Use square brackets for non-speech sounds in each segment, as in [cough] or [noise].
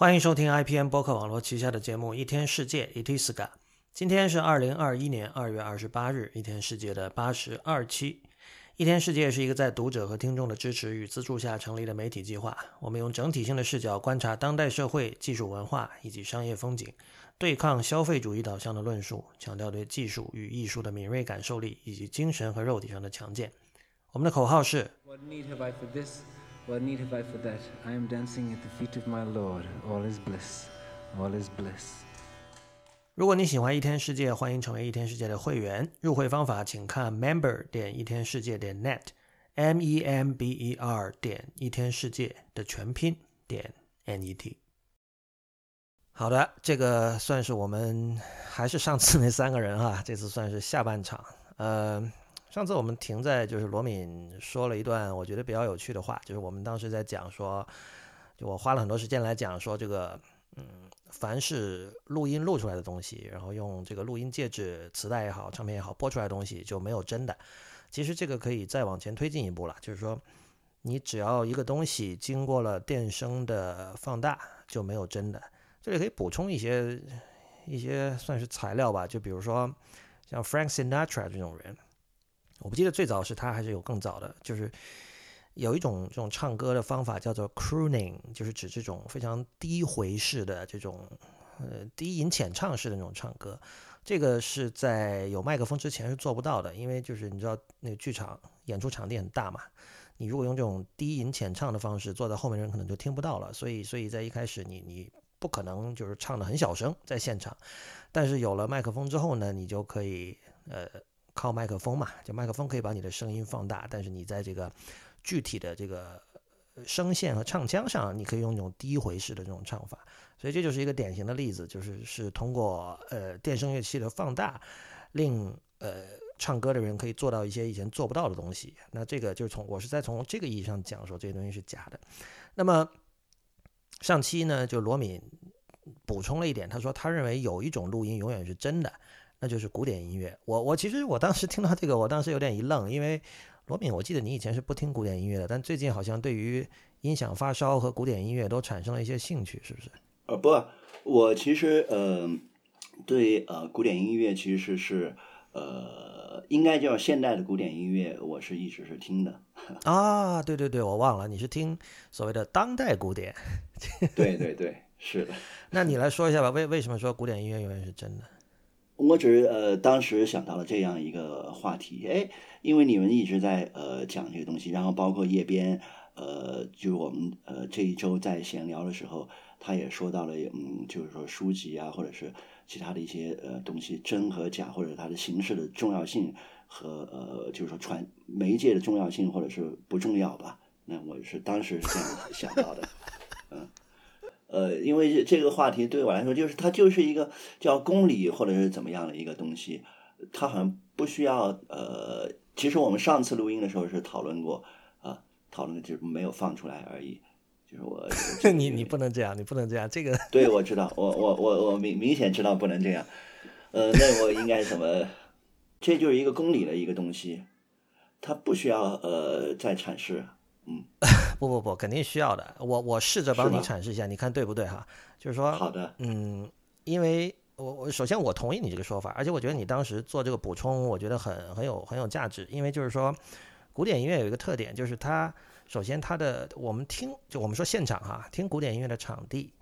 欢迎收听 IPN 播客网络旗下的节目《一天世界》（Itiska）。今天是二零二一年二月二十八日，《一天世界》的八十二期。《一天世界》是一个在读者和听众的支持与资助下成立的媒体计划。我们用整体性的视角观察当代社会、技术文化以及商业风景，对抗消费主义导向的论述，强调对技术与艺术的敏锐感受力以及精神和肉体上的强健。我们的口号是。What need have I for this? What need have I for that? I am dancing at the feet of my Lord. All is bliss. All is bliss. 如果你喜欢一天世界，欢迎成为一天世界的会员。入会方法请看 member 点一天世界点 net，m e m b e r 点一天世界的全拼点 n e t。好的，这个算是我们还是上次那三个人哈，这次算是下半场。呃。上次我们停在就是罗敏说了一段我觉得比较有趣的话，就是我们当时在讲说，就我花了很多时间来讲说这个，嗯，凡是录音录出来的东西，然后用这个录音介质、磁带也好、唱片也好播出来的东西就没有真的。其实这个可以再往前推进一步了，就是说，你只要一个东西经过了电声的放大就没有真的。这里可以补充一些一些算是材料吧，就比如说像 Frank Sinatra 这种人。我不记得最早是他还是有更早的，就是有一种这种唱歌的方法叫做 crooning，就是指这种非常低回式的这种呃低吟浅唱式的那种唱歌。这个是在有麦克风之前是做不到的，因为就是你知道那个剧场演出场地很大嘛，你如果用这种低吟浅唱的方式，坐在后面的人可能就听不到了。所以所以在一开始你你不可能就是唱的很小声在现场，但是有了麦克风之后呢，你就可以呃。靠麦克风嘛，就麦克风可以把你的声音放大，但是你在这个具体的这个声线和唱腔上，你可以用那种低回式的这种唱法，所以这就是一个典型的例子，就是是通过呃电声乐器的放大，令呃唱歌的人可以做到一些以前做不到的东西。那这个就是从我是在从这个意义上讲说这些东西是假的。那么上期呢，就罗敏补充了一点，他说他认为有一种录音永远是真的。那就是古典音乐。我我其实我当时听到这个，我当时有点一愣，因为罗敏，我记得你以前是不听古典音乐的，但最近好像对于音响发烧和古典音乐都产生了一些兴趣，是不是？呃，不，我其实呃对呃古典音乐其实是呃应该叫现代的古典音乐，我是一直是听的。[laughs] 啊，对对对，我忘了，你是听所谓的当代古典。[laughs] 对对对，是的。[laughs] 那你来说一下吧，为为什么说古典音乐永远是真的？我只是呃，当时想到了这样一个话题，哎，因为你们一直在呃讲这个东西，然后包括叶边，呃，就是我们呃这一周在闲聊的时候，他也说到了，嗯，就是说书籍啊，或者是其他的一些呃东西，真和假，或者它的形式的重要性和呃，就是说传媒介的重要性，或者是不重要吧？那我是当时是这样想到的，嗯。呃，因为这个话题对我来说，就是它就是一个叫公理或者是怎么样的一个东西，它好像不需要呃，其实我们上次录音的时候是讨论过啊，讨论的就是没有放出来而已，就是我 [laughs] 你你不能这样，你不能这样，这个对我知道，我我我我明明显知道不能这样，呃，那我应该怎么？这就是一个公理的一个东西，它不需要呃再阐释。嗯，[laughs] 不不不，肯定需要的。我我试着帮你阐释一下，你看对不对哈？就是说，好的，嗯，因为我我首先我同意你这个说法，而且我觉得你当时做这个补充，我觉得很很有很有价值。因为就是说，古典音乐有一个特点，就是它首先它的我们听就我们说现场哈，听古典音乐的场地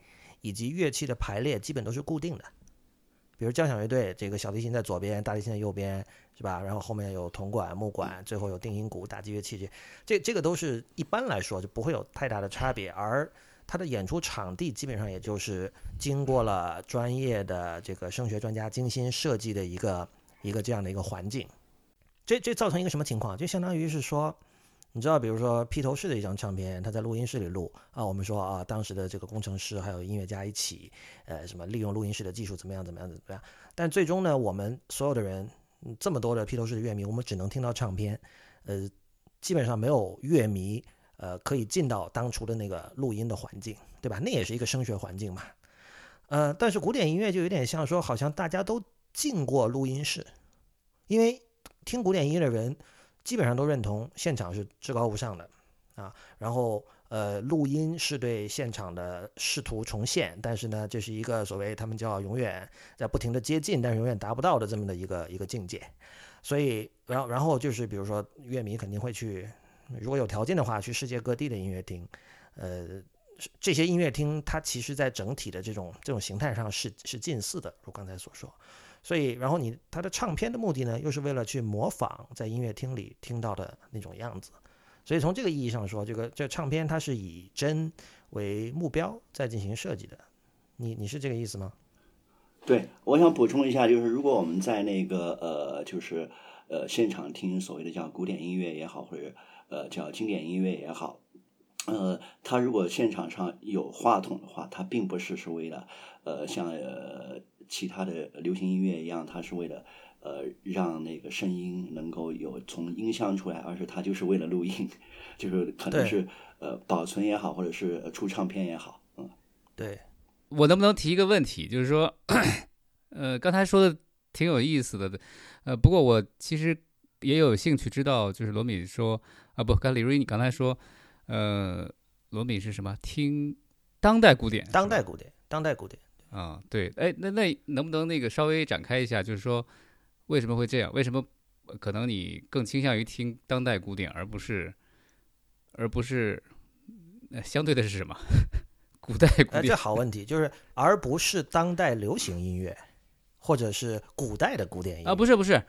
以及乐器的排列基本都是固定的。比如交响乐队，这个小提琴在左边，大提琴在右边，是吧？然后后面有铜管、木管，最后有定音鼓、打击乐器，这这这个都是一般来说就不会有太大的差别。而它的演出场地基本上也就是经过了专业的这个声学专家精心设计的一个一个这样的一个环境。这这造成一个什么情况？就相当于是说。你知道，比如说披头士的一张唱片，他在录音室里录啊，我们说啊，当时的这个工程师还有音乐家一起，呃，什么利用录音室的技术怎么样怎么样怎么样？但最终呢，我们所有的人这么多的披头士的乐迷，我们只能听到唱片，呃，基本上没有乐迷呃可以进到当初的那个录音的环境，对吧？那也是一个声学环境嘛。呃，但是古典音乐就有点像说，好像大家都进过录音室，因为听古典音乐的人。基本上都认同现场是至高无上的，啊，然后呃，录音是对现场的试图重现，但是呢，这是一个所谓他们叫永远在不停的接近，但是永远达不到的这么的一个一个境界。所以，然后然后就是比如说，乐迷肯定会去，如果有条件的话，去世界各地的音乐厅。呃，这些音乐厅它其实在整体的这种这种形态上是是近似的，如刚才所说。所以，然后你它的唱片的目的呢，又是为了去模仿在音乐厅里听到的那种样子。所以从这个意义上说，这个这唱片它是以真为目标在进行设计的。你你是这个意思吗？对，我想补充一下，就是如果我们在那个呃，就是呃现场听所谓的叫古典音乐也好，或者呃叫经典音乐也好，呃，他如果现场上有话筒的话，他并不是是为了呃像呃其他的流行音乐一样，它是为了。呃，让那个声音能够有从音箱出来，而是它就是为了录音，[laughs] 就是可能是呃保存也好，或者是出唱片也好，嗯，对。我能不能提一个问题？就是说，呃，刚才说的挺有意思的，呃，不过我其实也有兴趣知道，就是罗敏说啊，不，刚李瑞你刚才说，呃，罗敏是什么？听当代古典，当代古典，当代古典啊，对，哎，那那能不能那个稍微展开一下？就是说。为什么会这样？为什么可能你更倾向于听当代古典，而不是，而不是，相对的是什么？[laughs] 古代古典？这好问题，就是而不是当代流行音乐，或者是古代的古典音乐啊？不是不是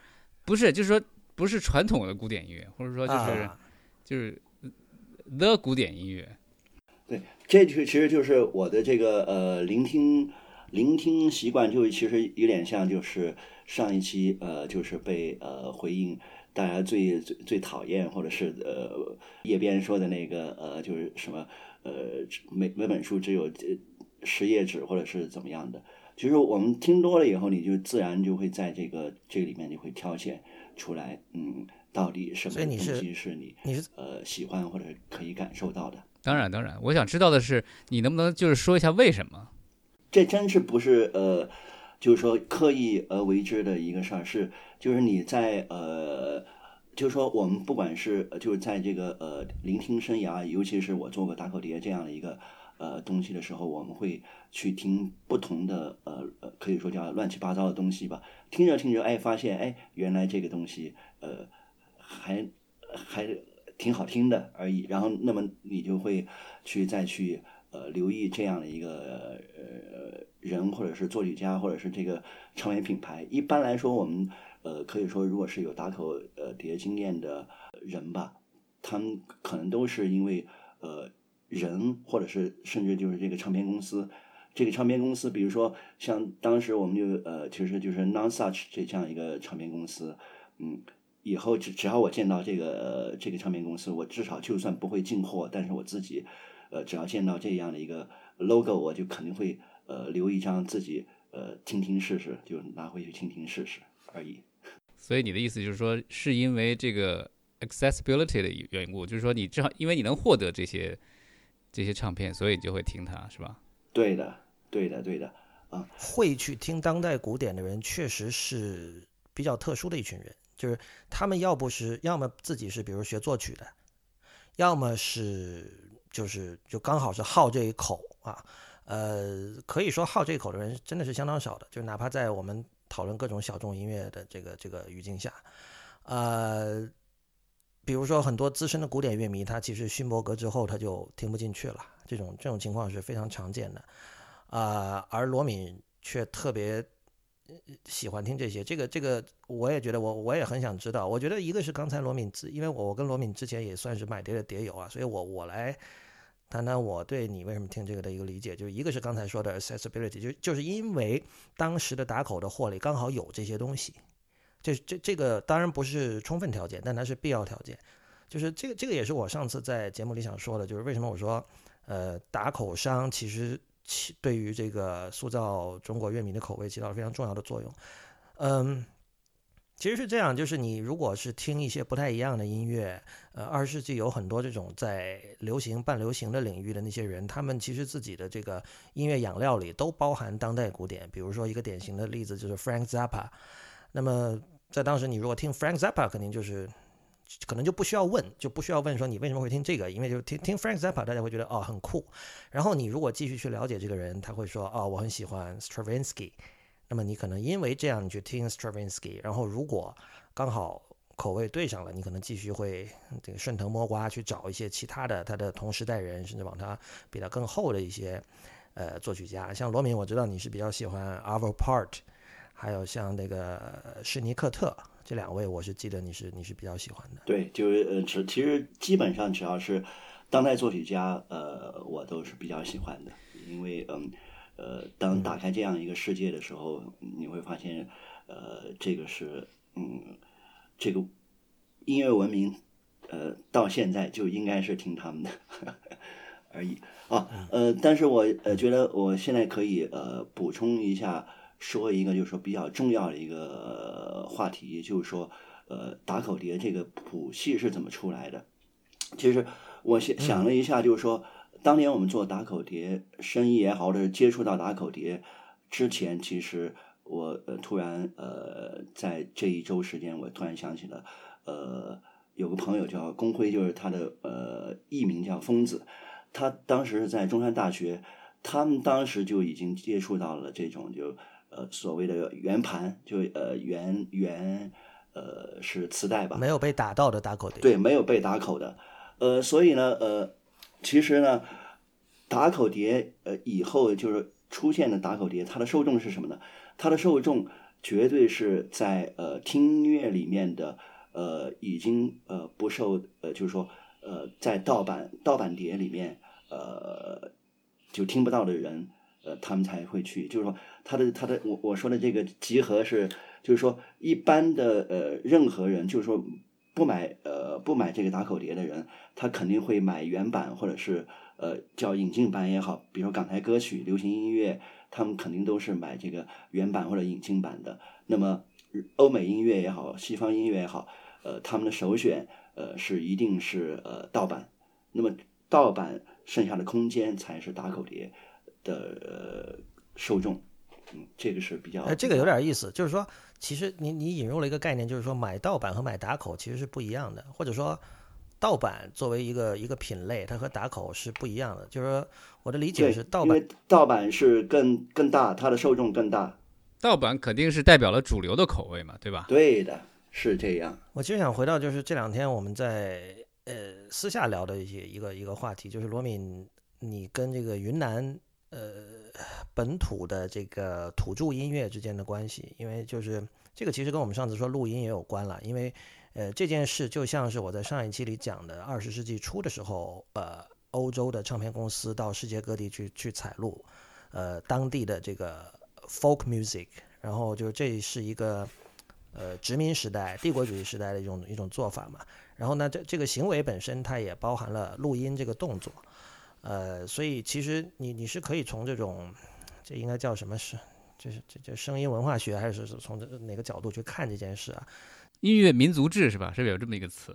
不是，就是说不是传统的古典音乐，或者说就是就是 the 古典音乐。对，这就其实就是我的这个呃聆听聆听习惯，就其实有点像就是。上一期呃，就是被呃回应大家最最最讨厌，或者是呃叶边说的那个呃，就是什么呃每每本书只有十页纸，或者是怎么样的。其实我们听多了以后，你就自然就会在这个这里面你会挑选出来，嗯，到底什么东西是你你是呃喜欢或者可以感受到的。当然当然，我想知道的是，你能不能就是说一下为什么？这真是不是呃。就是说，刻意而为之的一个事儿是，就是你在呃，就是说，我们不管是就是在这个呃聆听生涯，尤其是我做过打口碟这样的一个呃东西的时候，我们会去听不同的呃呃，可以说叫乱七八糟的东西吧。听着听着，哎，发现哎，原来这个东西呃还还挺好听的而已。然后，那么你就会去再去。呃，留意这样的一个呃人，或者是作曲家，或者是这个唱片品牌。一般来说，我们呃可以说，如果是有打口呃碟经验的人吧，他们可能都是因为呃人，或者是甚至就是这个唱片公司。这个唱片公司，比如说像当时我们就呃，其实就是 Non Such 这这样一个唱片公司，嗯，以后只只要我见到这个这个唱片公司，我至少就算不会进货，但是我自己。呃，只要见到这样的一个 logo，我就肯定会呃留一张自己呃听听试试，就拿回去听听试试而已。所以你的意思就是说，是因为这个 accessibility 的缘故，就是说你正好因为你能获得这些这些唱片，所以你就会听它，是吧？对的，对的，对的。啊，会去听当代古典的人，确实是比较特殊的一群人，就是他们要不是要么自己是比如学作曲的，要么是。就是就刚好是好这一口啊，呃，可以说好这一口的人真的是相当少的，就哪怕在我们讨论各种小众音乐的这个这个语境下，呃，比如说很多资深的古典乐迷，他其实勋伯格之后他就听不进去了，这种这种情况是非常常见的，啊，而罗敏却特别。喜欢听这些，这个这个我也觉得，我我也很想知道。我觉得一个是刚才罗敏之，因为我我跟罗敏之前也算是买碟的碟友啊，所以我我来谈谈我对你为什么听这个的一个理解。就是一个是刚才说的 accessibility，就就是因为当时的打口的货里刚好有这些东西，这这这个当然不是充分条件，但它是必要条件。就是这个这个也是我上次在节目里想说的，就是为什么我说呃打口商其实。起对于这个塑造中国乐迷的口味起到了非常重要的作用。嗯，其实是这样，就是你如果是听一些不太一样的音乐，呃，二十世纪有很多这种在流行、半流行的领域的那些人，他们其实自己的这个音乐养料里都包含当代古典。比如说一个典型的例子就是 Frank Zappa。那么在当时，你如果听 Frank Zappa，肯定就是可能就不需要问，就不需要问说你为什么会听这个，因为就听听 Frank Zappa，大家会觉得哦很酷。然后你如果继续去了解这个人，他会说哦我很喜欢 Stravinsky，那么你可能因为这样你去听 Stravinsky，然后如果刚好口味对上了，你可能继续会这个顺藤摸瓜去找一些其他的他的同时代人，甚至往他比他更后的一些呃作曲家，像罗敏，我知道你是比较喜欢 Arvo Part，还有像那个施尼克特。这两位，我是记得你是你是比较喜欢的。对，就是呃，只其实基本上只要是当代作曲家，呃，我都是比较喜欢的，因为嗯呃，当打开这样一个世界的时候，你会发现，呃，这个是嗯，这个音乐文明，呃，到现在就应该是听他们的 [laughs] 而已啊，呃，但是我呃觉得我现在可以呃补充一下。说一个就是说比较重要的一个话题，就是说，呃，打口碟这个谱系是怎么出来的？其实我想想了一下，就是说，当年我们做打口碟生意也好，或者接触到打口碟之前，其实我呃突然呃在这一周时间，我突然想起了，呃，有个朋友叫龚辉，就是他的呃艺名叫疯子，他当时在中山大学，他们当时就已经接触到了这种就。呃，所谓的圆盘，就呃圆圆，呃是磁带吧？没有被打到的打口碟。对，没有被打口的。呃，所以呢，呃，其实呢，打口碟呃以后就是出现的打口碟，它的受众是什么呢？它的受众绝对是在呃听音乐里面的呃已经呃不受呃就是说呃在盗版盗版碟里面呃就听不到的人。呃，他们才会去，就是说，他的他的我我说的这个集合是，就是说，一般的呃任何人，就是说不买呃不买这个打口碟的人，他肯定会买原版或者是呃叫引进版也好，比如港台歌曲、流行音乐，他们肯定都是买这个原版或者引进版的。那么欧美音乐也好，西方音乐也好，呃，他们的首选呃是一定是呃盗版。那么盗版剩下的空间才是打口碟。的受众，嗯，这个是比较，呃，这个有点意思，就是说，其实你你引入了一个概念，就是说买盗版和买打口其实是不一样的，或者说，盗版作为一个一个品类，它和打口是不一样的。就是说，我的理解是，盗版盗版是更更大，它的受众更大。盗版肯定是代表了主流的口味嘛，对吧？对的，是这样。我其实想回到就是这两天我们在呃私下聊的一些一个一个话题，就是罗敏，你跟这个云南。呃，本土的这个土著音乐之间的关系，因为就是这个其实跟我们上次说录音也有关了，因为呃这件事就像是我在上一期里讲的，二十世纪初的时候，呃，欧洲的唱片公司到世界各地去去采录，呃，当地的这个 folk music，然后就这是一个呃殖民时代、帝国主义时代的一种一种做法嘛，然后呢，这这个行为本身它也包含了录音这个动作。呃，所以其实你你是可以从这种，这应该叫什么是，就是这这声音文化学，还是从哪个角度去看这件事啊？音乐民族志是吧？是不是有这么一个词？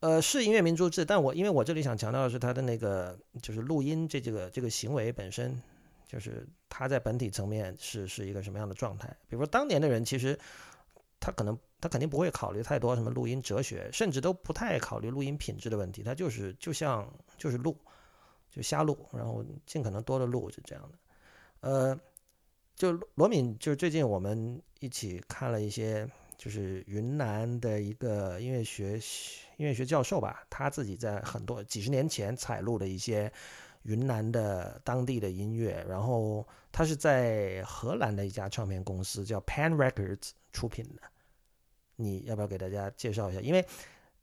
呃，是音乐民族志，但我因为我这里想强调的是它的那个，就是录音这这个这个行为本身，就是它在本体层面是是一个什么样的状态？比如说当年的人，其实他可能他肯定不会考虑太多什么录音哲学，甚至都不太考虑录音品质的问题，他就是就像就是录。就瞎录，然后尽可能多的录，就这样的。呃，就罗敏，就是最近我们一起看了一些，就是云南的一个音乐学音乐学教授吧，他自己在很多几十年前采录的一些云南的当地的音乐，然后他是在荷兰的一家唱片公司叫 Pan Records 出品的。你要不要给大家介绍一下？因为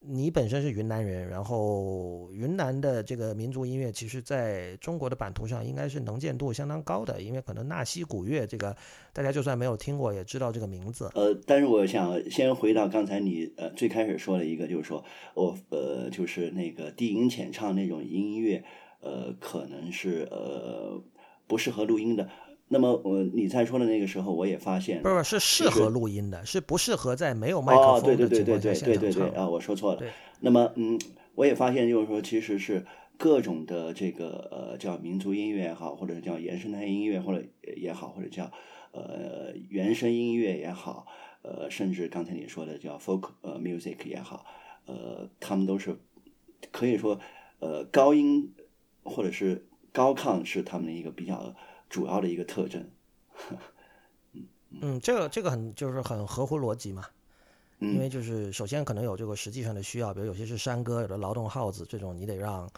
你本身是云南人，然后云南的这个民族音乐，其实在中国的版图上应该是能见度相当高的，因为可能纳西古乐这个大家就算没有听过，也知道这个名字。呃，但是我想先回到刚才你呃最开始说的一个，就是说我呃就是那个低音浅唱那种音乐，呃可能是呃不适合录音的。那么我你在说的那个时候，我也发现不是是适合录音的，是不适合在没有麦克风的情况下现场唱啊。我说错了。那么嗯，我也发现就是说，其实是各种的这个呃叫民族音乐也好，或者叫原生态音乐或者也好，或者叫呃原声音乐也好，呃甚至刚才你说的叫 folk 呃 music 也好，呃，他们都是可以说，呃，高音或者是高亢是他们的一个比较主要的一个特征。嗯，这个这个很就是很合乎逻辑嘛，因为嗯就是首先可能有这个实际上的需要，比如有些是山歌，有的劳动号子这种，你得让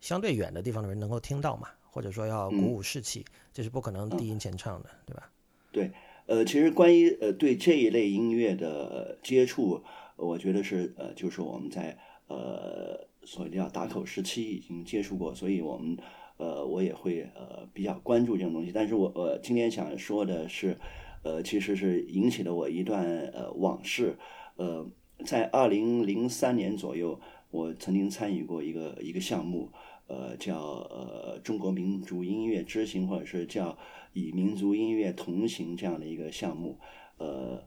相对远的地方的人能够听到嘛，或者说要鼓嗯舞士气，这是不可能低音前唱的，对吧？对，呃，其实关于呃对这一类音乐的接触，我觉得是呃就是我们在呃所谓的叫打口时期已经接触过，所以我们呃我也会呃比较关注这种东西。但是我呃今天想说的是，呃其实是引起了我一段呃往事，呃在二零零三年左右，我曾经参与过一个一个项目。呃，叫呃中国民族音乐之行，或者是叫以民族音乐同行这样的一个项目。呃，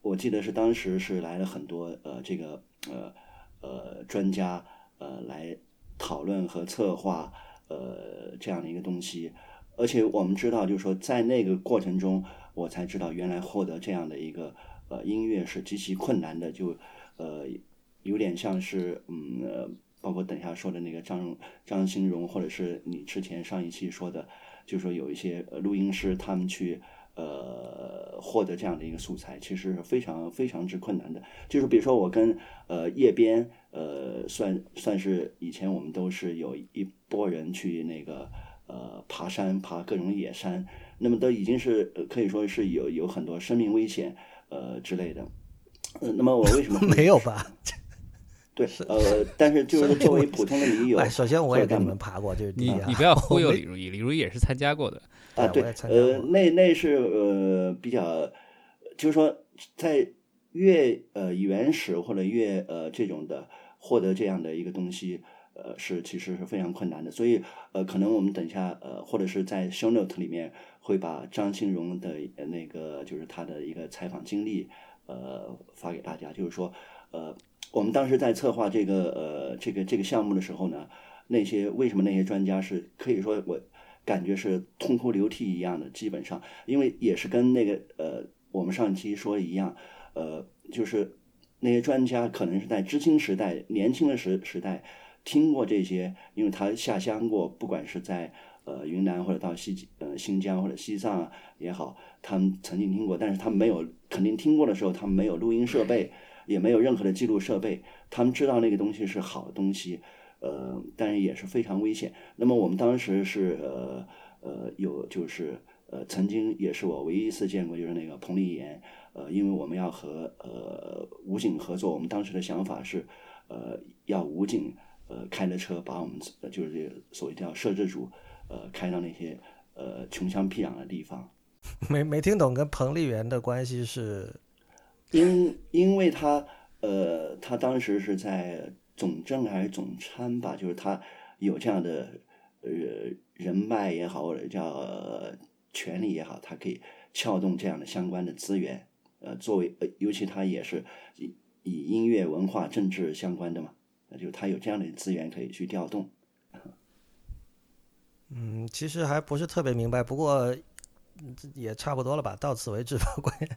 我记得是当时是来了很多呃这个呃呃专家呃来讨论和策划呃这样的一个东西。而且我们知道，就是说在那个过程中，我才知道原来获得这样的一个呃音乐是极其困难的，就呃有点像是嗯。包括等下说的那个张张新荣，或者是你之前上一期说的，就是说有一些录音师他们去呃获得这样的一个素材，其实是非常非常之困难的。就是比如说我跟呃叶边呃算算是以前我们都是有一波人去那个呃爬山爬各种野山，那么都已经是呃可以说是有有很多生命危险呃之类的。呃，那么我为什么 [laughs] 没有吧？对，[laughs] 呃，但是就是作为普通的驴友，哎，首先我也跟你们爬过，就是第一啊。你你不要忽悠李如意，李如意也是参加过的。啊，对呃，那那是呃比较，就是说在越呃原始或者越呃这种的获得这样的一个东西，呃是其实是非常困难的。所以呃，可能我们等一下呃或者是在 show note 里面会把张庆荣的呃那个就是他的一个采访经历呃发给大家，就是说呃我们当时在策划这个呃这个这个项目的时候呢，那些为什么那些专家是可以说我感觉是痛哭流涕一样的，基本上，因为也是跟那个呃我们上期说一样，呃，就是那些专家可能是在知青时代、年轻的时时代听过这些，因为他下乡过，不管是在呃云南或者到西呃新疆或者西藏也好，他们曾经听过，但是他们没有肯定听过的时候，他们没有录音设备，也没有任何的记录设备，他们知道那个东西是好东西。呃，但是也是非常危险。那么我们当时是呃呃有就是呃曾经也是我唯一一次见过，就是那个彭丽妍，呃，因为我们要和呃武警合作，我们当时的想法是呃要武警呃开着车把我们呃就是这个所谓叫摄制组呃开到那些呃穷乡僻壤的地方，[laughs] 没没听懂跟彭丽媛的关系是因因为他呃他当时是在总政还是总参吧，就是他有这样的呃人脉也好，或者叫、权力也好，他可以撬动这样的相关的资源。呃，作为呃尤其他也是以以音乐、文化、政治相关的嘛，那就他有这样的资源可以去调动。嗯，其实还不是特别明白，不过也差不多了吧，到此为止吧。关于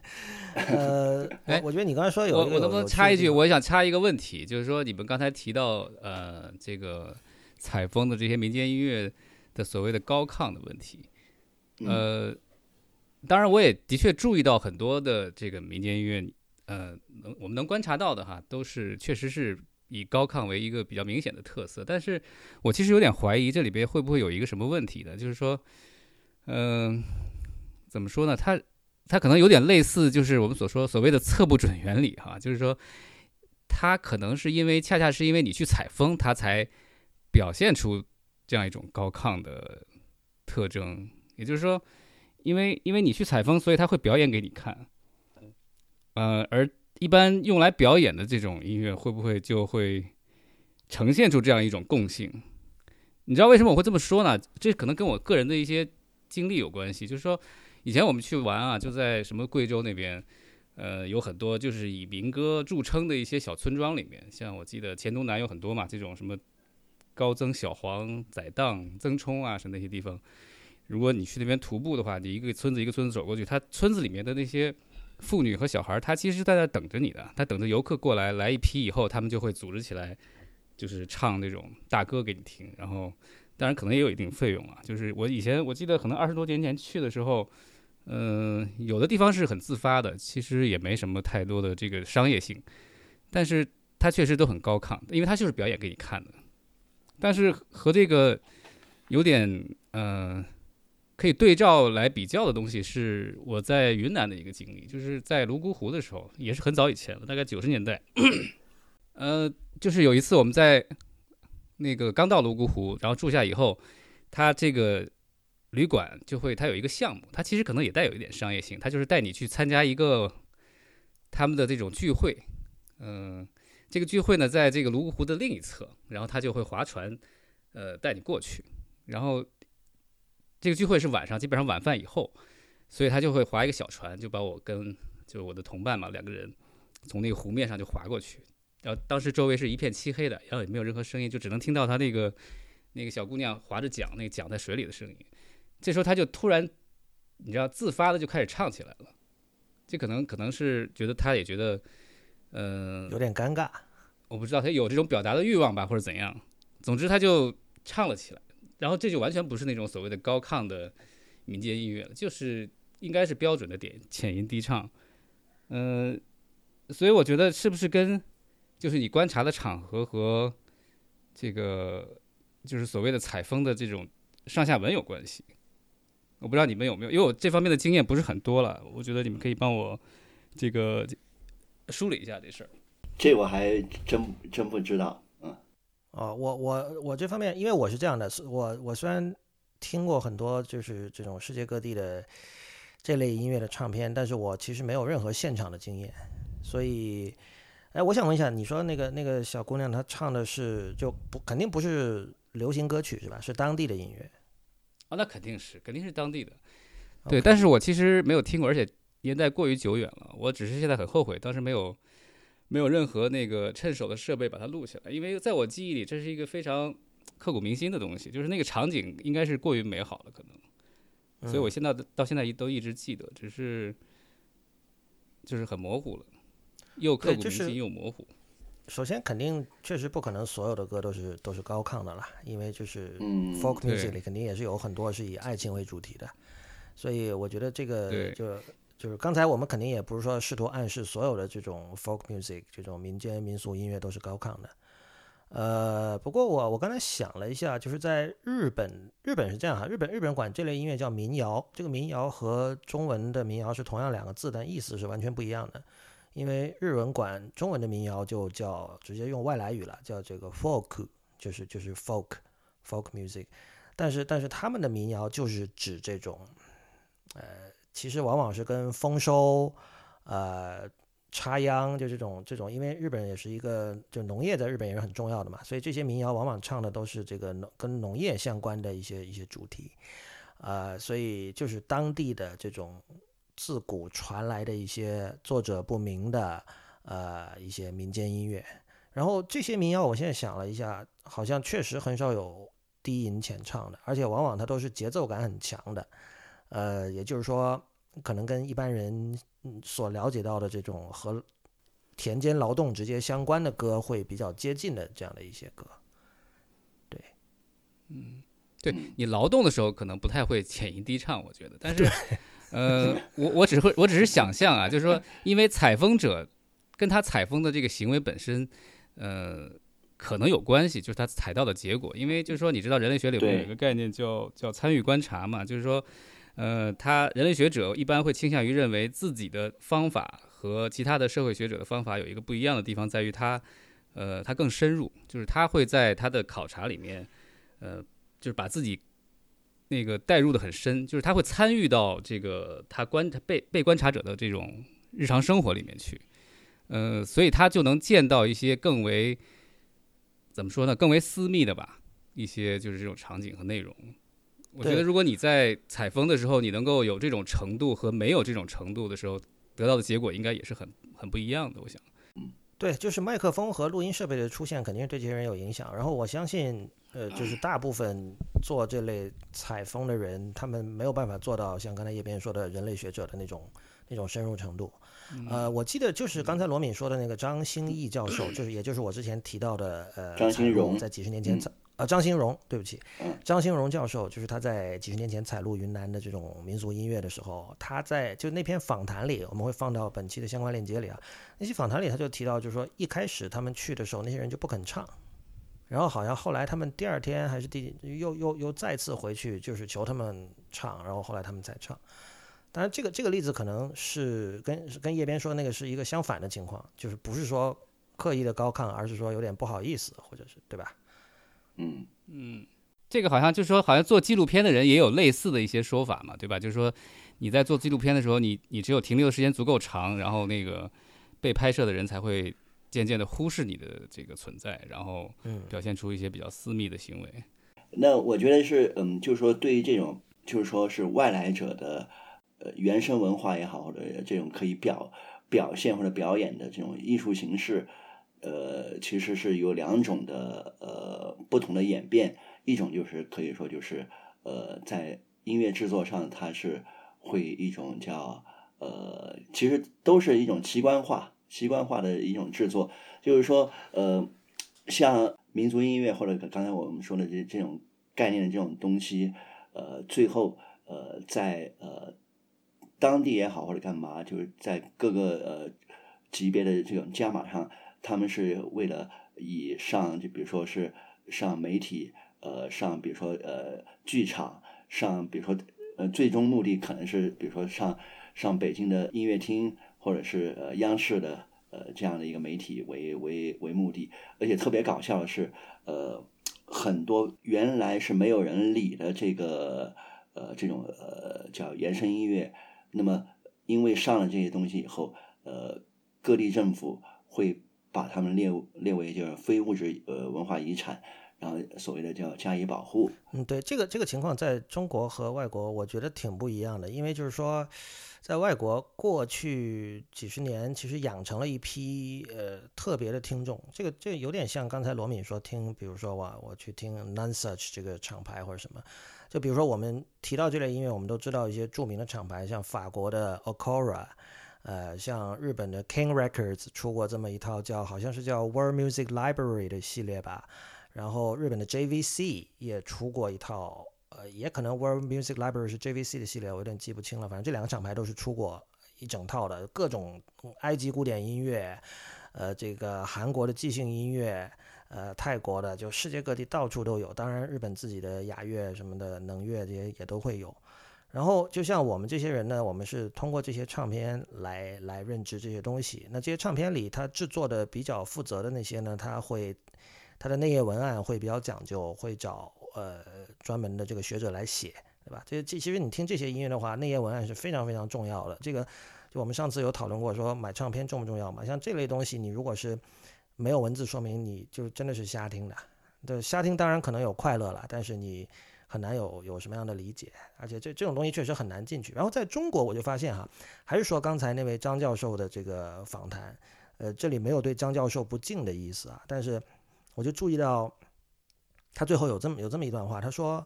呃，[laughs] 哎我我觉得你刚才说有我我能不能插一句？我想插一个问题，就是说你们刚才提到呃这个采风的这些民间音乐的所谓的高亢的问题，呃，当然我也的确注意到很多的这个民间音乐，呃，能我们能观察到的哈，都是确实是以高亢为一个比较明显的特色，但是我其实有点怀疑这里边会不会有一个什么问题呢？就是说，嗯、怎么说呢？它它可能有点类似，就是我们所说所谓的测不准原理哈，就是说，它可能是因为恰恰是因为你去采风，它才表现出这样一种高亢的特征。也就是说，因为因为你去采风，所以它会表演给你看。呃，而一般用来表演的这种音乐，会不会就会呈现出这样一种共性？你知道为什么我会这么说呢？这可能跟我个人的一些经历有关系。就是说，以前我们去玩啊，就在什么贵州那边，呃，有很多就是以民歌著称的一些小村庄里面，像我记得黔东南有很多嘛，这种什么高增、小黄、宰荡、增冲啊，是那些地方。如果你去那边徒步的话，你一个村子一个村子走过去，它村子里面的那些妇女和小孩，他其实在那等着你的，他等着游客过来，来一批以后，他们就会组织起来，就是唱那种大歌给你听。然后，当然可能也有一定费用啊。就是我以前我记得可能二十多年前去的时候，嗯、有的地方是很自发的，其实也没什么太多的这个商业性，但是它确实都很高亢，因为它就是表演给你看的。但是和这个有点呃可以对照来比较的东西，是我在云南的一个经历，就是在泸沽湖的时候，也是很早以前了，大概九十年代。呃，就是有一次我们在那个刚到泸沽湖，然后住下以后，它这个旅馆就会它有一个项目，它其实可能也带有一点商业性，它就是带你去参加一个他们的这种聚会，嗯、这个聚会呢，在这个泸沽湖的另一侧，然后他就会划船，呃，带你过去。然后这个聚会是晚上，基本上晚饭以后，所以他就会划一个小船，就把我跟就是我的同伴嘛两个人从那个湖面上就划过去。然后当时周围是一片漆黑的，然后也没有任何声音，就只能听到他那个那个小姑娘划着桨，那个桨在水里的声音。这时候他就突然，你知道，自发的就开始唱起来了。这可能可能是觉得他也觉得，嗯、有点尴尬。我不知道他有这种表达的欲望吧，或者怎样。总之，他就唱了起来，然后这就完全不是那种所谓的高亢的民间音乐了，就是应该是标准的点浅吟低唱。嗯、所以我觉得是不是跟就是你观察的场合和这个就是所谓的采风的这种上下文有关系？我不知道你们有没有，因为我这方面的经验不是很多了，我觉得你们可以帮我这个梳理一下这事儿。这我还真真不知道。嗯，哦，我我我这方面，因为我是这样的，是我我虽然听过很多就是这种世界各地的这类音乐的唱片，但是我其实没有任何现场的经验，所以，哎，我想问一下，你说那个那个小姑娘她唱的是就不肯定不是流行歌曲是吧？是当地的音乐。啊，那肯定是，肯定是当地的。对但是我其实没有听过，而且年代过于久远了。我只是现在很后悔，当时没有没有任何那个趁手的设备把它录下来，因为在我记忆里，这是一个非常刻骨铭心的东西，就是那个场景应该是过于美好了，可能。所以我现在到现在都一直记得，只是就是很模糊了，又刻骨铭心又模糊。首先肯定确实不可能所有的歌都是都是高亢的啦，因为就是嗯 folk music 里肯定也是有很多是以爱情为主题的，所以我觉得这个就就是刚才我们肯定也不是说试图暗示所有的这种 folk music 这种民间民俗音乐都是高亢的。呃，不过我我刚才想了一下，就是在日本，日本是这样哈，日本日本管这类音乐叫民谣，这个民谣和中文的民谣是同样两个字，但意思是完全不一样的。因为日文管中文的民谣就叫直接用外来语了，叫这个 folk，就是就是 folk folk music，但是但是他们的民谣就是指这种，呃，其实往往是跟丰收，呃，插秧就这种这种，因为日本也是一个就农业在日本也是很重要的嘛，所以这些民谣往往唱的都是这个农跟农业相关的一些一些主题，呃，所以就是当地的这种自古传来的一些作者不明的呃一些民间音乐，然后这些民谣我现在想了一下，好像确实很少有低吟浅唱的，而且往往它都是节奏感很强的，呃，也就是说，可能跟一般人嗯所了解到的这种和田间劳动直接相关的歌会比较接近的这样的一些歌。对，嗯对你劳动的时候可能不太会浅吟低唱，我觉得，但是，[laughs] 呃，我我只会我只是想象啊，就是说，因为采风者跟他采风的这个行为本身，呃，可能有关系，就是他采到的结果。因为就是说，你知道人类学里面有一个概念叫叫参与观察嘛，就是说，呃，他人类学者一般会倾向于认为自己的方法和其他的社会学者的方法有一个不一样的地方，在于他，呃，他更深入，就是他会在他的考察里面，呃。就是把自己那个带入的很深，就是他会参与到这个他观被被观察者的这种日常生活里面去，呃，所以他就能见到一些更为怎么说呢，更为私密的吧，一些就是这种场景和内容。我觉得如果你在采风的时候，你能够有这种程度和没有这种程度的时候，得到的结果应该也是很很不一样的。我想，对，就是麦克风和录音设备的出现，肯定是对这些人有影响。然后我相信，呃，就是大部分做这类采风的人，他们没有办法做到像刚才叶边说的人类学者的那种那种深入程度。呃，我记得就是刚才罗敏说的那个张兴义教授，就是也就是我之前提到的，呃，张兴荣在几十年前采啊，张兴荣，对不起，张兴荣教授，就是他在几十年前采录云南的这种民族音乐的时候，他在就那篇访谈里，我们会放到本期的相关链接里啊。那些访谈里他就提到，就是说一开始他们去的时候，那些人就不肯唱，然后好像后来他们第二天还是第又又又再次回去，就是求他们唱，然后后来他们才唱。当然，这个这个例子可能是跟跟叶边说那个是一个相反的情况，就是不是说刻意的高亢，而是说有点不好意思，或者是对吧？嗯嗯，这个好像就是说，好像做纪录片的人也有类似的一些说法嘛，对吧？就是说你在做纪录片的时候，你你只有停留的时间足够长，然后那个被拍摄的人才会渐渐的忽视你的这个存在，然后表现出一些比较私密的行为。那我觉得是，嗯，就是说对于这种，就是说是外来者的。呃，原生文化也好，或者这种可以表表现或者表演的这种艺术形式，呃，其实是有两种的呃不同的演变。一种就是可以说就是呃，在音乐制作上，它是会一种叫呃，其实都是一种奇观化、奇观化的一种制作。就是说，呃，像民族音乐或者刚才我们说的这这种概念的这种东西，呃，最后呃，在呃。当地也好，或者干嘛，就是在各个呃级别的这种加码上，他们是为了以上，就比如说是上媒体，呃，上比如说呃剧场，上比如说呃最终目的可能是比如说上上北京的音乐厅，或者是呃央视的呃这样的一个媒体为为为目的，而且特别搞笑的是，呃很多原来是没有人理的这个呃这种呃叫原声音乐。那么，因为上了这些东西以后，呃，各地政府会把他们列列为就是非物质呃文化遗产，然后所谓的叫加以保护。嗯，对，这个这个情况在中国和外国，我觉得挺不一样的。因为就是说，在外国过去几十年，其实养成了一批呃特别的听众。这个这个有点像刚才罗敏说听，比如说哇，我去听 Nonsuch 这个厂牌或者什么。就比如说，我们提到这类音乐，我们都知道一些著名的厂牌，像法国的 Okora，呃，像日本的 King Records 出过这么一套叫好像是叫 World Music Library 的系列吧。然后日本的 JVC 也出过一套，呃，也可能 World Music Library 是 JVC 的系列，我有点记不清了。反正这两个厂牌都是出过一整套的各种埃及古典音乐，呃，这个韩国的即兴音乐。呃，泰国的就世界各地到处都有，当然日本自己的雅乐什么的能乐这些也都会有。然后就像我们这些人呢，我们是通过这些唱片来来认知这些东西。那这些唱片里，它制作的比较负责的那些呢，它会它的内页文案会比较讲究，会找呃专门的这个学者来写，对吧？这这其实你听这些音乐的话，内页文案是非常非常重要的。这个就我们上次有讨论过，说买唱片重不重要嘛？像这类东西，你如果是没有文字说明，你就真的是瞎听的。对，瞎听当然可能有快乐了，但是你很难有有什么样的理解。而且这这种东西确实很难进去。然后在中国，我就发现哈，还是说刚才那位张教授的这个访谈，呃，这里没有对张教授不敬的意思啊。但是我就注意到，他最后有这么有这么一段话，他说，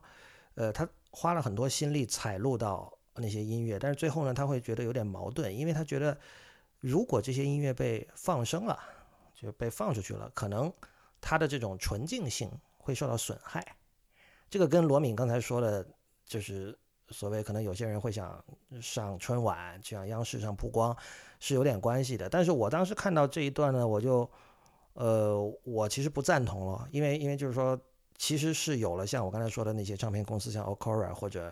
呃，他花了很多心力采录到那些音乐，但是最后呢，他会觉得有点矛盾，因为他觉得如果这些音乐被放生了。就被放出去了，可能他的这种纯净性会受到损害。这个跟罗敏刚才说的，就是所谓可能有些人会想上春晚，像央视上曝光，是有点关系的。但是我当时看到这一段呢，我就，呃，我其实不赞同了，因为因为就是说，其实是有了像我刚才说的那些唱片公司，像 Okora 或者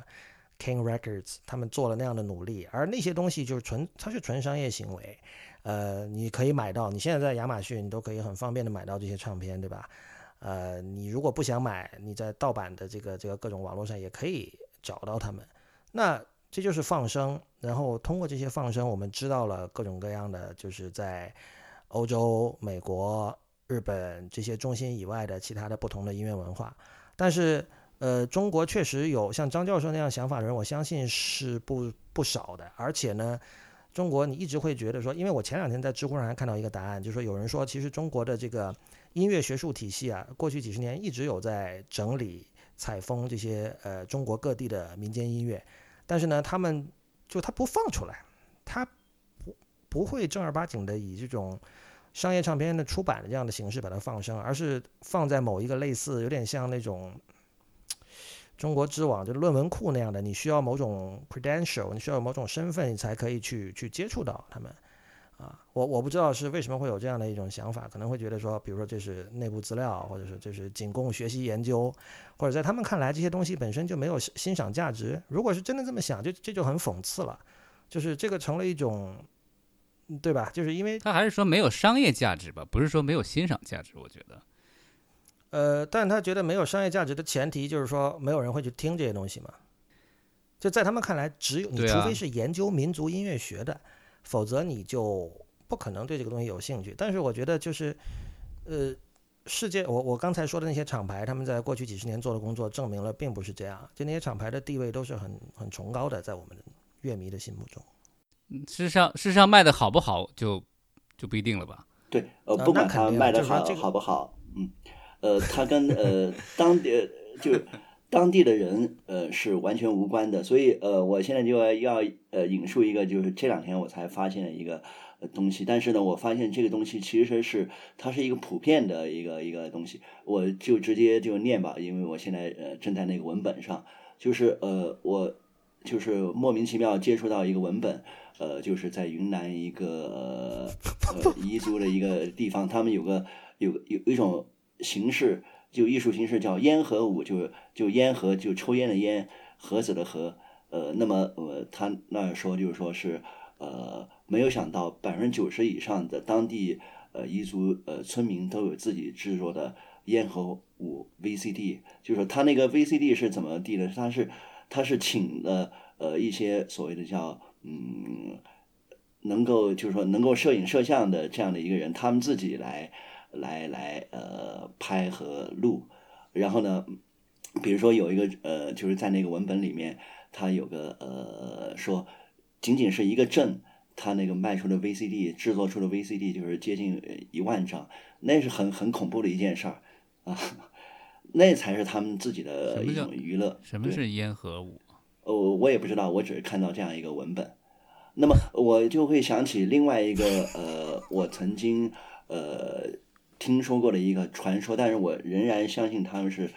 King Records，他们做了那样的努力，而那些东西就是纯，它是纯商业行为。呃，你可以买到，你现在在亚马逊，你都可以很方便的买到这些唱片，对吧？呃，你如果不想买，你在盗版的这个这个各种网络上也可以找到他们。那这就是放生，然后通过这些放生，我们知道了各种各样的，就是在欧洲、美国、日本这些中心以外的其他的不同的音乐文化。但是，呃，中国确实有像张教授那样想法的人，我相信是不不少的，而且呢。中国你一直会觉得说，因为我前两天在知乎上还看到一个答案，就是说有人说，其实中国的这个音乐学术体系啊，过去几十年一直有在整理、采风这些呃中国各地的民间音乐，但是呢，他们就他不放出来，他不不会正儿八经的以这种商业唱片的出版的这样的形式把它放生，而是放在某一个类似有点像那种。中国知网就论文库那样的，你需要某种 credential，你需要某种身份，你才可以去去接触到他们。啊，我我不知道是为什么会有这样的一种想法，可能会觉得说，比如说这是内部资料，或者是这是仅供学习研究，或者在他们看来这些东西本身就没有欣赏价值。如果是真的这么想，就这就很讽刺了，就是这个成了一种，对吧？就是因为他还是说没有商业价值吧，不是说没有欣赏价值，我觉得。呃，但他觉得没有商业价值的前提就是说，没有人会去听这些东西嘛。就在他们看来，只有你除非是研究民族音乐学的，否则你就不可能对这个东西有兴趣。但是我觉得就是，呃，世界，我我刚才说的那些厂牌，他们在过去几十年做的工作证明了，并不是这样。就那些厂牌的地位都是很很崇高的，在我们乐迷的心目中。事实上，事实上卖的好不好，就就不一定了吧？对，呃，不管他卖的好好不好，嗯。呃，他跟呃当地就当地的人呃是完全无关的，所以呃，我现在就要要呃引述一个，就是这两天我才发现的一个东西，但是呢，我发现这个东西其实是它是一个普遍的一个一个东西，我就直接就念吧，因为我现在呃正在那个文本上，就是呃我就是莫名其妙接触到一个文本，呃，就是在云南一个呃 [laughs] 彝族的一个地方，他们有个有有一种。形式就艺术形式叫烟盒舞，就就烟盒就抽烟的烟，盒子的盒，呃，那么呃，他那说就是说是呃，没有想到百分之九十以上的当地呃彝族呃村民都有自己制作的烟盒舞 VCD，就是说他那个 VCD 是怎么地的？他是他是请了呃一些所谓的叫嗯，能够就是说能够摄影摄像的这样的一个人，他们自己来。来来呃拍和录，然后呢，比如说有一个呃就是在那个文本里面，他有个呃说，仅仅是一个镇，他那个卖出的 VCD 制作出的 VCD 就是接近一万张，那是很很恐怖的一件事儿啊，那才是他们自己的一种娱乐。什么是烟和舞？哦，我也不知道，我只是看到这样一个文本，那么我就会想起另外一个呃，我曾经呃。听说过的一个传说，但是我仍然相信他们是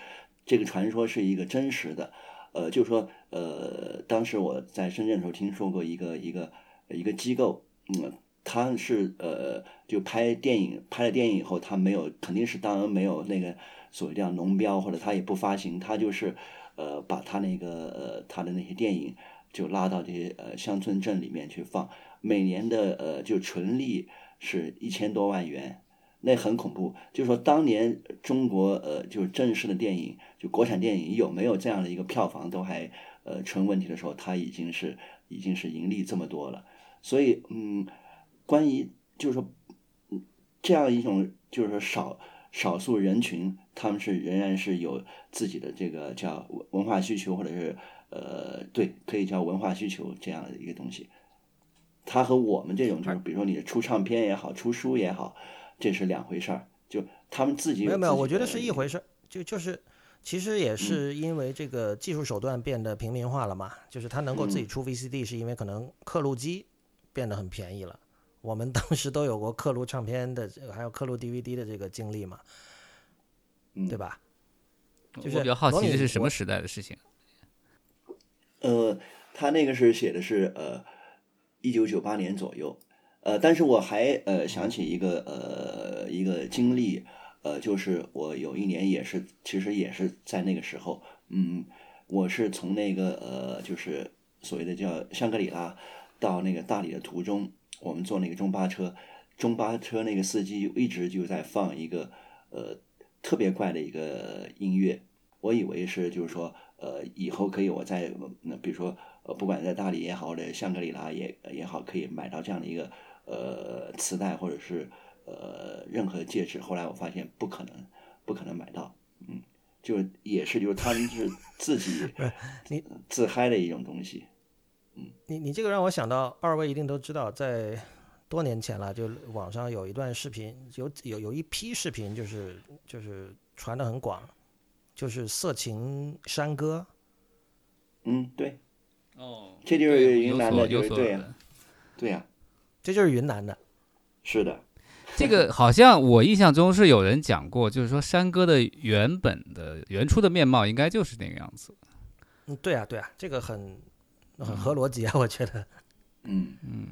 这个传说是一个真实的。呃，就是说，呃，当时我在深圳的时候听说过一个一个一个机构，嗯，他是呃就拍电影，拍了电影以后，他没有肯定是当然没有那个所谓叫农标，或者他也不发行，他就是呃把他那个呃他的那些电影就拉到这些呃乡村镇里面去放，每年的呃就纯利是一千多万元。那很恐怖，就是说当年中国呃，就是正式的电影，就国产电影有没有这样的一个票房都还呃成问题的时候，它已经是已经是盈利这么多了。所以嗯，关于就是说这样一种就是说少少数人群，他们是仍然是有自己的这个叫文化需求，或者是呃对，可以叫文化需求这样的一个东西。它和我们这种就是比如说你出唱片也好，出书也好。这是两回事儿，就他们自己没有没有，我觉得是一回事儿，就就是其实也是因为这个技术手段变得平民化了嘛，就是他能够自己出 VCD，是因为可能刻录机变得很便宜了。我们当时都有过刻录唱片的，还有刻录 DVD 的这个经历嘛，对吧？就是比较好奇这是什么时代的事情？呃，他那个是写的是呃一九九八年左右。呃，但是我还呃想起一个呃一个经历，呃，就是我有一年也是，其实也是在那个时候，嗯，我是从那个呃就是所谓的叫香格里拉到那个大理的途中，我们坐那个中巴车，中巴车那个司机一直就在放一个呃特别怪的一个音乐，我以为是就是说呃以后可以我在那比如说呃不管在大理也好，或者香格里拉也也好，可以买到这样的一个。呃，磁带或者是呃任何戒指，后来我发现不可能，不可能买到，嗯，就也是就是他们是自己 [laughs] 你自嗨的一种东西，嗯，你你你这个让我想到，二位一定都知道，在多年前了，就网上有一段视频，有有有一批视频，就是就是传的很广，就是色情山歌。嗯，对，哦，这就是云南的就是对呀、对呀、这就是云南的。是的，[laughs] 这个好像我印象中是有人讲过，就是说山歌的原本的原初的面貌应该就是那个样子。嗯，对啊，对啊，这个很很合逻辑啊，我觉得。[laughs] 嗯嗯，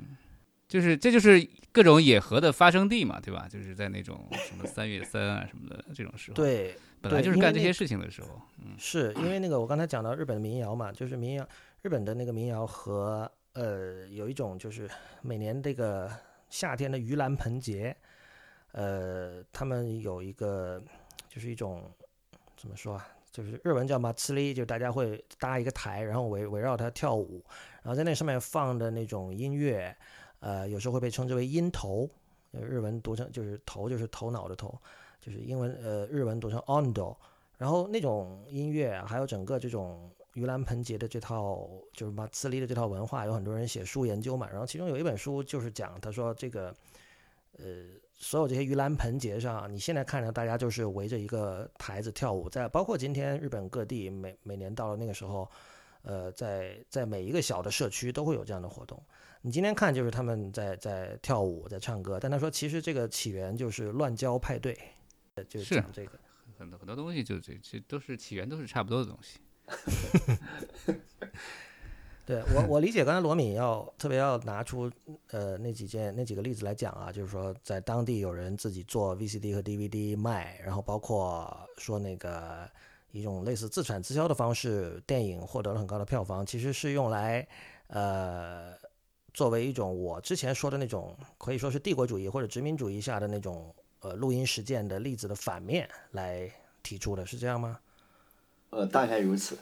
就是这就是各种野河的发生地嘛，对吧？就是在那种什么三月三啊什么的这种时候，，对，本来就是干这些事情的时候，嗯是因为那个我刚才讲到日本的民谣嘛，就是民谣，日本的那个民谣和呃有一种就是每年这个夏天的盂兰盆节，呃，他们有一个就是一种怎么说啊，就是日文叫马茨里，就大家会搭一个台，然后围围绕它跳舞，然后在那上面放的那种音乐，呃，有时候会被称之为音头，日文读成就是头就是头脑的头，就是英文呃日文读成 ondo。然后那种音乐，还有整个这种盂兰盆节的这套，就是马茨里的这套文化，有很多人写书研究嘛。然后其中有一本书就是讲，他说这个，呃，所有这些盂兰盆节上，你现在看着大家就是围着一个台子跳舞，在包括今天日本各地每每年到了那个时候，呃，在在每一个小的社区都会有这样的活动。你今天看就是他们在在跳舞，在唱歌，但他说其实这个起源就是乱交派对，呃就是讲这个。很多很多东西就这这都是起源都是差不多的东西。[laughs] 对我，我理解刚才罗敏要特别要拿出呃那几件那几个例子来讲啊，就是说在当地有人自己做 VCD 和 DVD 卖，然后包括说那个一种类似自产自销的方式，电影获得了很高的票房，其实是用来呃作为一种我之前说的那种可以说是帝国主义或者殖民主义下的那种呃录音实践的例子的反面来提出的，是这样吗？呃，大概如此。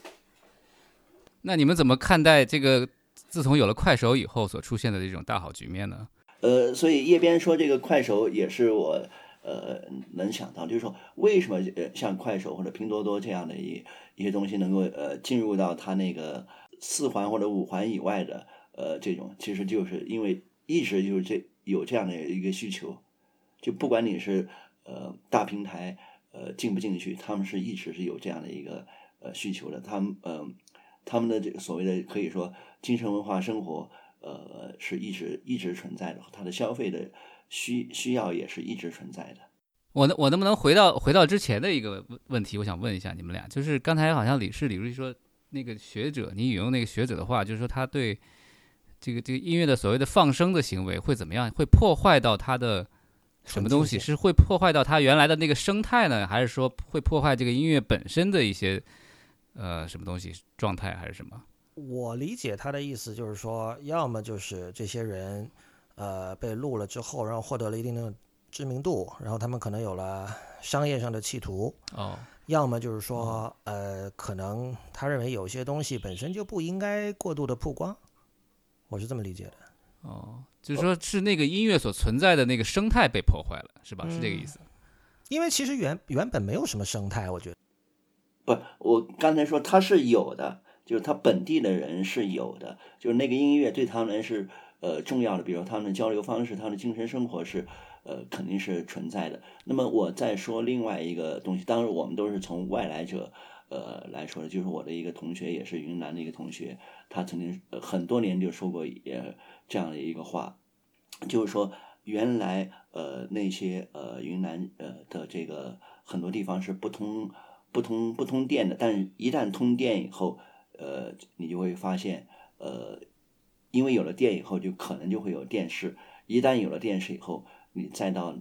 那你们怎么看待这个自从有了快手以后所出现的这种大好局面呢？呃，所以叶边说这个快手也是我呃能想到，就是说为什么呃像快手或者拼多多这样的一一些东西能够呃进入到它那个四环或者五环以外的呃这种，其实就是因为一直就是这有这样的一个需求，就不管你是呃大平台呃进不进去，他们是一直是有这样的一个呃需求的，他们呃他们的这个所谓的可以说精神文化生活。呃，是一直一直存在的，它的消费的需需要也是一直存在的。我能我能不能回到回到之前的一个问问题？我想问一下你们俩，就是刚才好像李是李如说那个学者，你引用那个学者的话，就是说他对这个这个音乐的所谓的放生的行为会怎么样？会破坏到他的什么东西？是会破坏到他原来的那个生态呢，还是说会破坏这个音乐本身的一些呃什么东西状态，还是什么？我理解他的意思就是说，要么就是这些人，呃，被录了之后，然后获得了一定的知名度，然后他们可能有了商业上的企图；哦，要么就是说，呃，可能他认为有些东西本身就不应该过度的曝光。我是这么理解的。哦，就是说是那个音乐所存在的那个生态被破坏了，是吧？是这个意思。因为其实原原本没有什么生态，我觉得。不，我刚才说他是有的，就是他本地的人是有的，就是那个音乐对他们是呃重要的，比如他们的交流方式，他们的精神生活是呃肯定是存在的。那么我再说另外一个东西，当然我们都是从外来者呃来说的，就是我的一个同学，也是云南的一个同学，他曾经、呃、很多年就说过呃这样的一个话，就是说原来呃那些呃云南呃的这个很多地方是不通不通不通电的，但是一旦通电以后，呃，你就会发现，呃，因为有了电以后，就可能就会有电视。一旦有了电视以后，你再到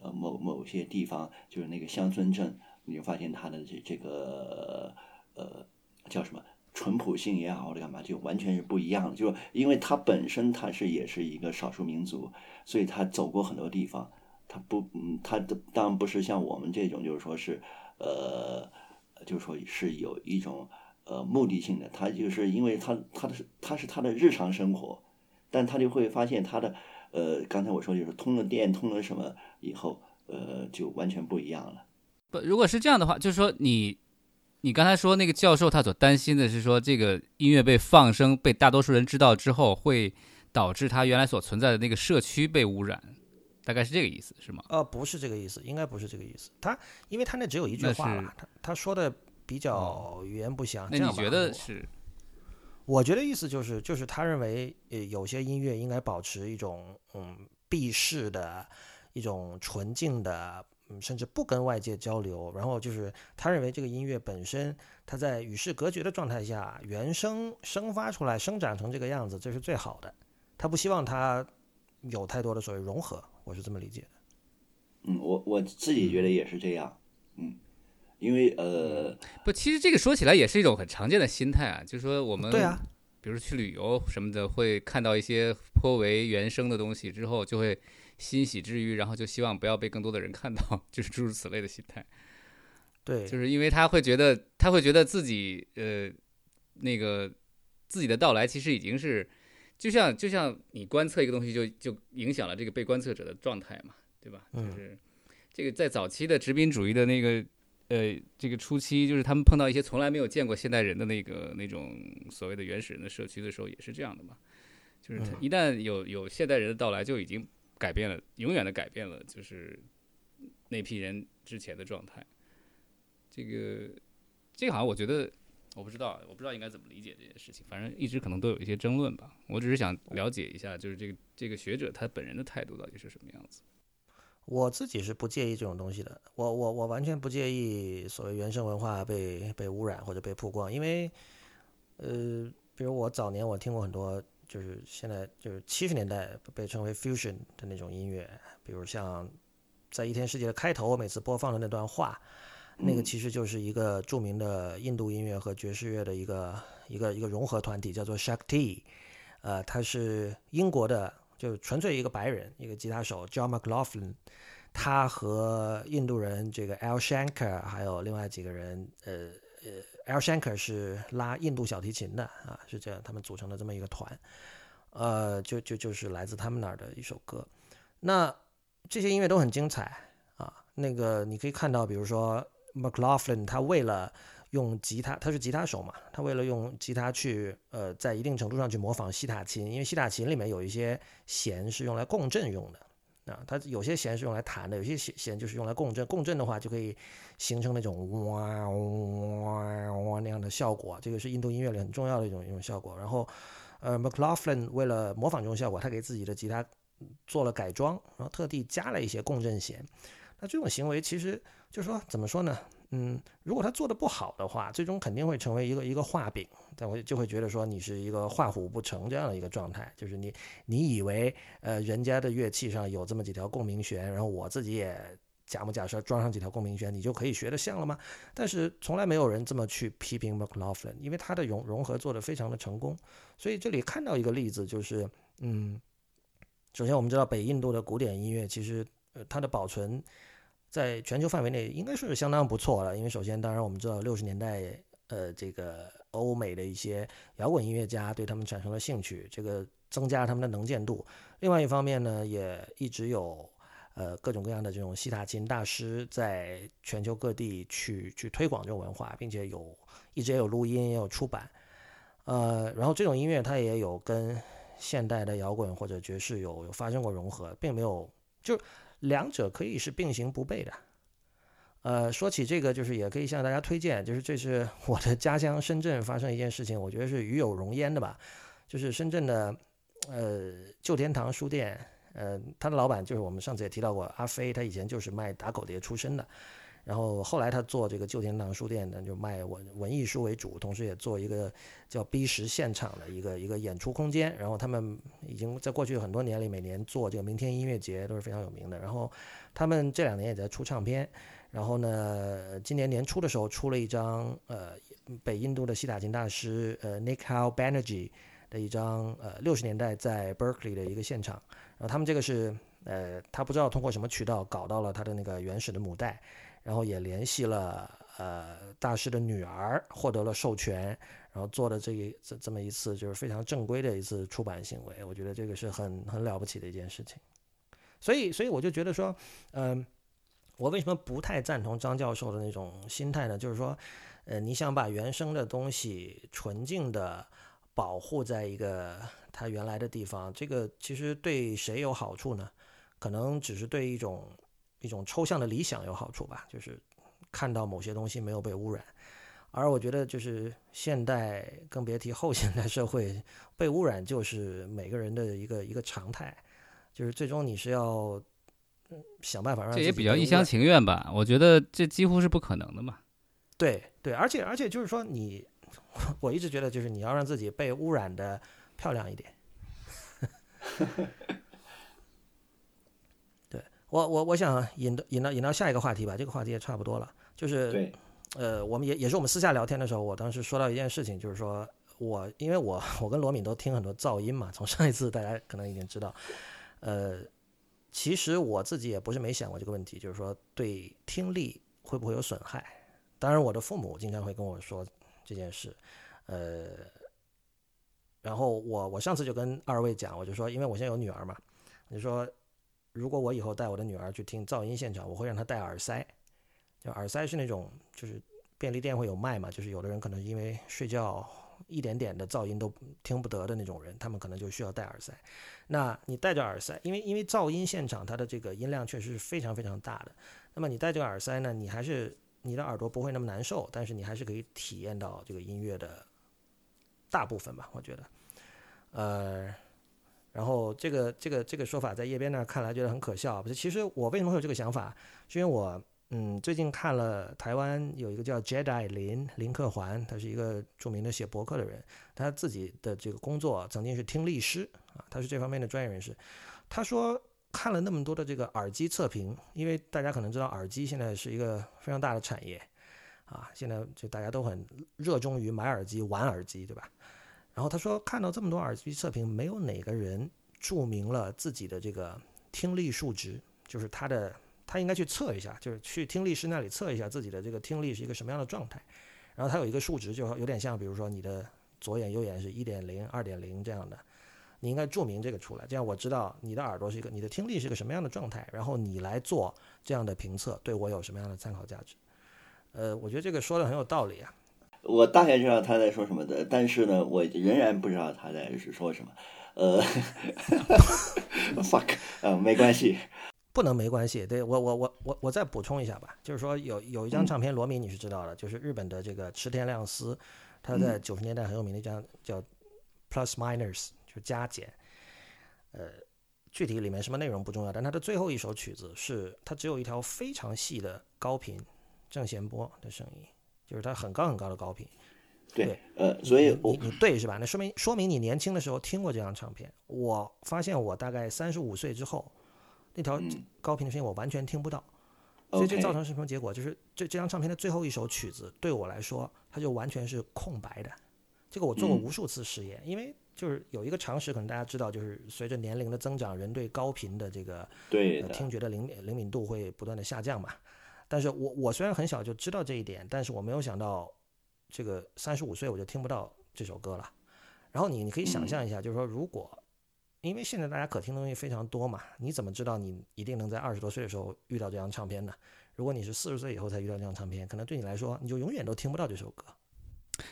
呃某某些地方，就是那个乡村镇，你就发现它的这这个呃叫什么淳朴性也好，或者干嘛，就完全是不一样的。就因为它本身它是也是一个少数民族，所以他走过很多地方，他不嗯，他的当然不是像我们这种，就是说是呃，就是说是有一种呃目的性的，他就是因为他他的他是他的日常生活，但他就会发现他的呃，刚才我说就是通了电，通了什么以后，呃，就完全不一样了。不，如果是这样的话，就是说你你刚才说那个教授他所担心的是说，这个音乐被放生，被大多数人知道之后，会导致他原来所存在的那个社区被污染，大概是这个意思，是吗？呃，不是这个意思，应该不是这个意思。他因为他那只有一句话了，他他说的比较语言不详。那你觉得是？我觉得意思就是，就是他认为，呃，有些音乐应该保持一种嗯避世的一种纯净的，嗯，甚至不跟外界交流。然后就是他认为这个音乐本身，它在与世隔绝的状态下，原生生发出来，生长成这个样子，这是最好的。他不希望它有太多的所谓融合，我是这么理解的。嗯，我我自己觉得也是这样，嗯，因为呃，不，其实这个说起来也是一种很常见的心态啊，就是说我们对啊，比如去旅游什么的，会看到一些颇为原生的东西之后，就会欣喜之余，然后就希望不要被更多的人看到，就是诸如此类的心态。对，就是因为他会觉得，他会觉得自己呃，那个自己的到来其实已经是，就像就像你观测一个东西就，就影响了这个被观测者的状态嘛，对吧？嗯就是这个在早期的殖民主义的那个呃这个初期，就是他们碰到一些从来没有见过现代人的那个那种所谓的原始人的社区的时候，也是这样的嘛。就是一旦有有现代人的到来，就已经改变了，永远的改变了，就是那批人之前的状态。这个这个好像我觉得我不知道，我不知道应该怎么理解这件事情。反正一直可能都有一些争论吧。我只是想了解一下，就是这个这个学者他本人的态度到底是什么样子。我自己是不介意这种东西的，我我我完全不介意所谓原生文化被被污染或者被曝光，因为，呃，比如我早年我听过很多，就是现在就是七十年代被称为 fusion 的那种音乐，比如像在《一天世界》的开头，我每次播放的那段话，那个嗯。其实就是一个著名的印度音乐和爵士乐的一个一个一个融合团体，叫做 Shakti，呃，他是英国的，就纯粹一个白人，一个吉他手 John McLaughlin，他和印度人这个 Al Shankar 还有另外几个人，呃呃，Al Shankar 是拉印度小提琴的啊，是这样，他们组成的这么一个团，呃，就就就是来自他们那儿的一首歌。那这些音乐都很精彩啊，那个你可以看到，比如说 McLaughlin，他为了用吉他，他是吉他手嘛，他为了用吉他去呃，在一定程度上去模仿西塔琴，因为西塔琴里面有一些弦是用来共振用的。啊，它有些弦是用来弹的，有些弦弦就是用来共振。共振的话，就可以形成那种哇哇哇那样的效果。这个是印度音乐里很重要的一种一种效果。然后，呃，McLaughlin 为了模仿这种效果，他给自己的吉他做了改装，然后特地加了一些共振弦。那这种行为其实就是说，怎么说呢？嗯，如果他做的不好的话，最终肯定会成为一个一个画饼，但我就会觉得说你是一个画虎不成这样的一个状态，就是你你以为呃人家的乐器上有这么几条共鸣弦，然后我自己也假模假式装上几条共鸣弦，你就可以学得像了吗？但是从来没有人这么去批评 McLaughlin，因为他的融融合做得非常的成功，所以这里看到一个例子就是，嗯，首先我们知道北印度的古典音乐其实呃它的保存。在全球范围内应该是相当不错了，因为首先，当然我们知道六十年代，呃，这个欧美的一些摇滚音乐家对他们产生了兴趣，这个增加他们的能见度。另外一方面呢，也一直有呃各种各样的这种西塔琴大师在全球各地去去推广这种文化，并且有一直也有录音，也有出版。呃，然后这种音乐它也有跟现代的摇滚或者爵士有有发生过融合，并没有就。两者可以是并行不悖的。呃，说起这个，就是也可以向大家推荐，就是这是 [laughs] 我的家乡深圳发生一件事情，我觉得是与有荣焉的吧。就是深圳的呃旧天堂书店，呃，他的老板就是我们上次也提到过阿飞，他以前就是卖打狗碟出身的，然后后来他做这个旧天堂书店呢，就卖文文艺书为主，同时也做一个叫 B 十现场的一个一个演出空间。然后他们已经在过去很多年里，每年做这个明天音乐节都是非常有名的。然后他们这两年也在出唱片。然后呢，今年年初的时候出了一张呃北印度的西塔琴大师呃 Nikhil Banerjee 的一张呃六十年代在 Berkeley 的一个现场。然后他们这个是呃他不知道通过什么渠道搞到了他的那个原始的母带。然后也联系了呃大师的女儿，获得了授权，然后做的这一这这么一次就是非常正规的一次出版行为，我觉得这个是很很了不起的一件事情。所以所以我就觉得说，嗯、我为什么不太赞同张教授的那种心态呢？就是说，呃，你想把原生的东西纯净的保护在一个它原来的地方，这个其实对谁有好处呢？可能只是对一种一种抽象的理想有好处吧，就是看到某些东西没有被污染。而我觉得，就是现代，更别提后现代社会，被污染就是每个人的一个一个常态，就是最终你是要想办法让这也比较一厢情愿吧？我觉得这几乎是不可能的嘛。对对，而且而且就是说，你 [laughs] 我一直觉得，就是你要让自己被污染的漂亮一点。[laughs] 对我我我想引到引到引到下一个话题吧，这个话题也差不多了，就是对，呃，我们也也是我们私下聊天的时候，我当时说到一件事情，就是说我因为我我跟罗敏都听很多噪音嘛，从上一次大家可能已经知道，呃，其实我自己也不是没想过这个问题，就是说对听力会不会有损害。当然，我的父母经常会跟我说这件事，呃，然后我我上次就跟二位讲，我就说，因为我现在有女儿嘛，我就说，如果我以后带我的女儿去听噪音现场，我会让她戴耳塞，就耳塞是那种就是便利店会有卖嘛，就是有的人可能因为睡觉一点点的噪音都听不得的那种人，他们可能就需要戴耳塞。那你戴着耳塞，因为因为噪音现场它的这个音量确实是非常非常大的，那么你戴这个耳塞呢，你还是。你的耳朵不会那么难受，但是你还是可以体验到这个音乐的大部分吧？我觉得，呃，然后这个这个这个说法在叶边那看来觉得很可笑。不是，其实我为什么会有这个想法？是因为我嗯最近看了台湾有一个叫 Jedi 林林克环，他是一个著名的写博客的人，他自己的这个工作曾经是听力师啊，他是这方面的专业人士。他说。看了那么多的这个耳机测评，因为大家可能知道耳机现在是一个非常大的产业，啊，现在就大家都很热衷于买耳机、玩耳机，对吧？然后他说看到这么多耳机测评，没有哪个人注明了自己的这个听力数值，就是他的他应该去测一下，就是去听力师那里测一下自己的这个听力是一个什么样的状态。然后他有一个数值，就有点像，比如说你的左眼、右眼是一点零、二点零这样的。你应该注明这个出来，这样我知道你的耳朵是一个，你的听力是一个什么样的状态，然后你来做这样的评测，对我有什么样的参考价值？呃，我觉得这个说的很有道理啊。我大概知道他在说什么的，但是呢，我仍然不知道他在是说什么。呃，[laughs] [laughs] fuck，呃，没关系，[laughs] 不能没关系。对我，我，我，我，我再补充一下吧，就是说有有一张唱片，罗敏你是知道的，就是日本的这个池田亮司，他在九十年代很有名的一张叫 Plus Minus。就加减，呃，具体里面什么内容不重要，但他的最后一首曲子是它只有一条非常细的高频正弦波的声音，就是它很高很高的高频。对，呃，所以你你对是吧？那说明说明你年轻的时候听过这张唱片。我发现我大概三十五岁之后，那条高频的声音我完全听不到，所以这造成什么结果？就是这这张唱片的最后一首曲子对我来说，它就完全是空白的。这个我做过无数次实验，因为。就是有一个常识，可能大家知道，就是随着年龄的增长，人对高频的这个对听觉的灵敏灵敏度会不断的下降嘛。但是我我虽然很小就知道这一点，但是我没有想到，这个三十五岁我就听不到这首歌了。然后你你可以想象一下，就是说如果，因为现在大家可听的东西非常多嘛，你怎么知道你一定能在二十多岁的时候遇到这张唱片呢？如果你是四十岁以后才遇到这张唱片，可能对你来说，你就永远都听不到这首歌。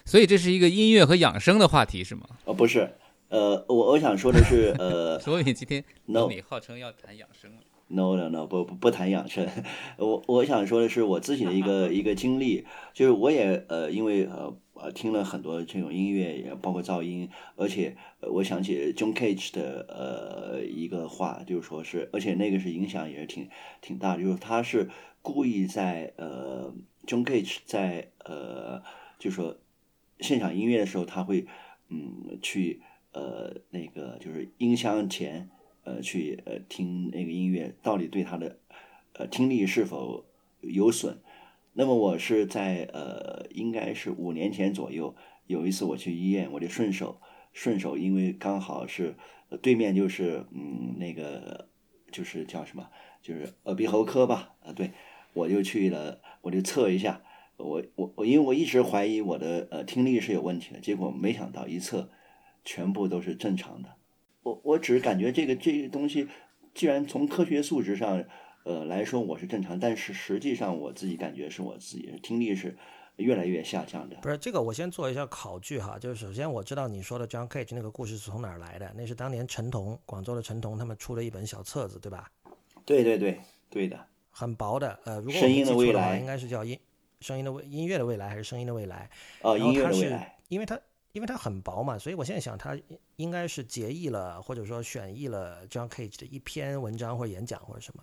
所以这是一个音乐和养生的话题是吗？哦，不是，呃，我我想说的是，呃，[laughs] 所以今天 no，你号称要谈养生，no no no，不不不谈养生，[laughs] 我我想说的是我自己的一个一个经历，就是我也呃因为呃呃听了很多这种音乐，也包括噪音，而且我想起 John Cage 的呃一个话，就是说是，而且那个是影响也是挺挺大的，就是他是故意在呃 John Cage 在呃就说。现场音乐的时候，他会，嗯，去呃那个就是音箱前，呃去呃听那个音乐，到底对他的呃听力是否有损？那么我是在呃应该是五年前左右，有一次我去医院，我就顺手顺手，因为刚好是对面就是嗯那个就是叫什么，就是耳鼻喉科吧，啊对，我就去了，我就测一下。我我我，因为我一直怀疑我的呃听力是有问题的，结果没想到一测，全部都是正常的。我我只是感觉这个这个东西，既然从科学素质上呃来说我是正常，但是实际上我自己感觉是我自己听力是越来越下降的。不是这个，我先做一下考据哈。就是首先我知道你说的 John Cage 那个故事是从哪儿来的，那是当年陈彤，广州的陈彤他们出了一本小册子，对吧？对对对对的，很薄的，呃，如果我声音的没记错的话，未来应该是叫音声音的未音乐的未来还是声音的未来？哦，音乐的未来，因为它因为它很薄嘛，所以我现在想它应该是结义了或者说选译了 John Cage 的一篇文章或者演讲或者什么。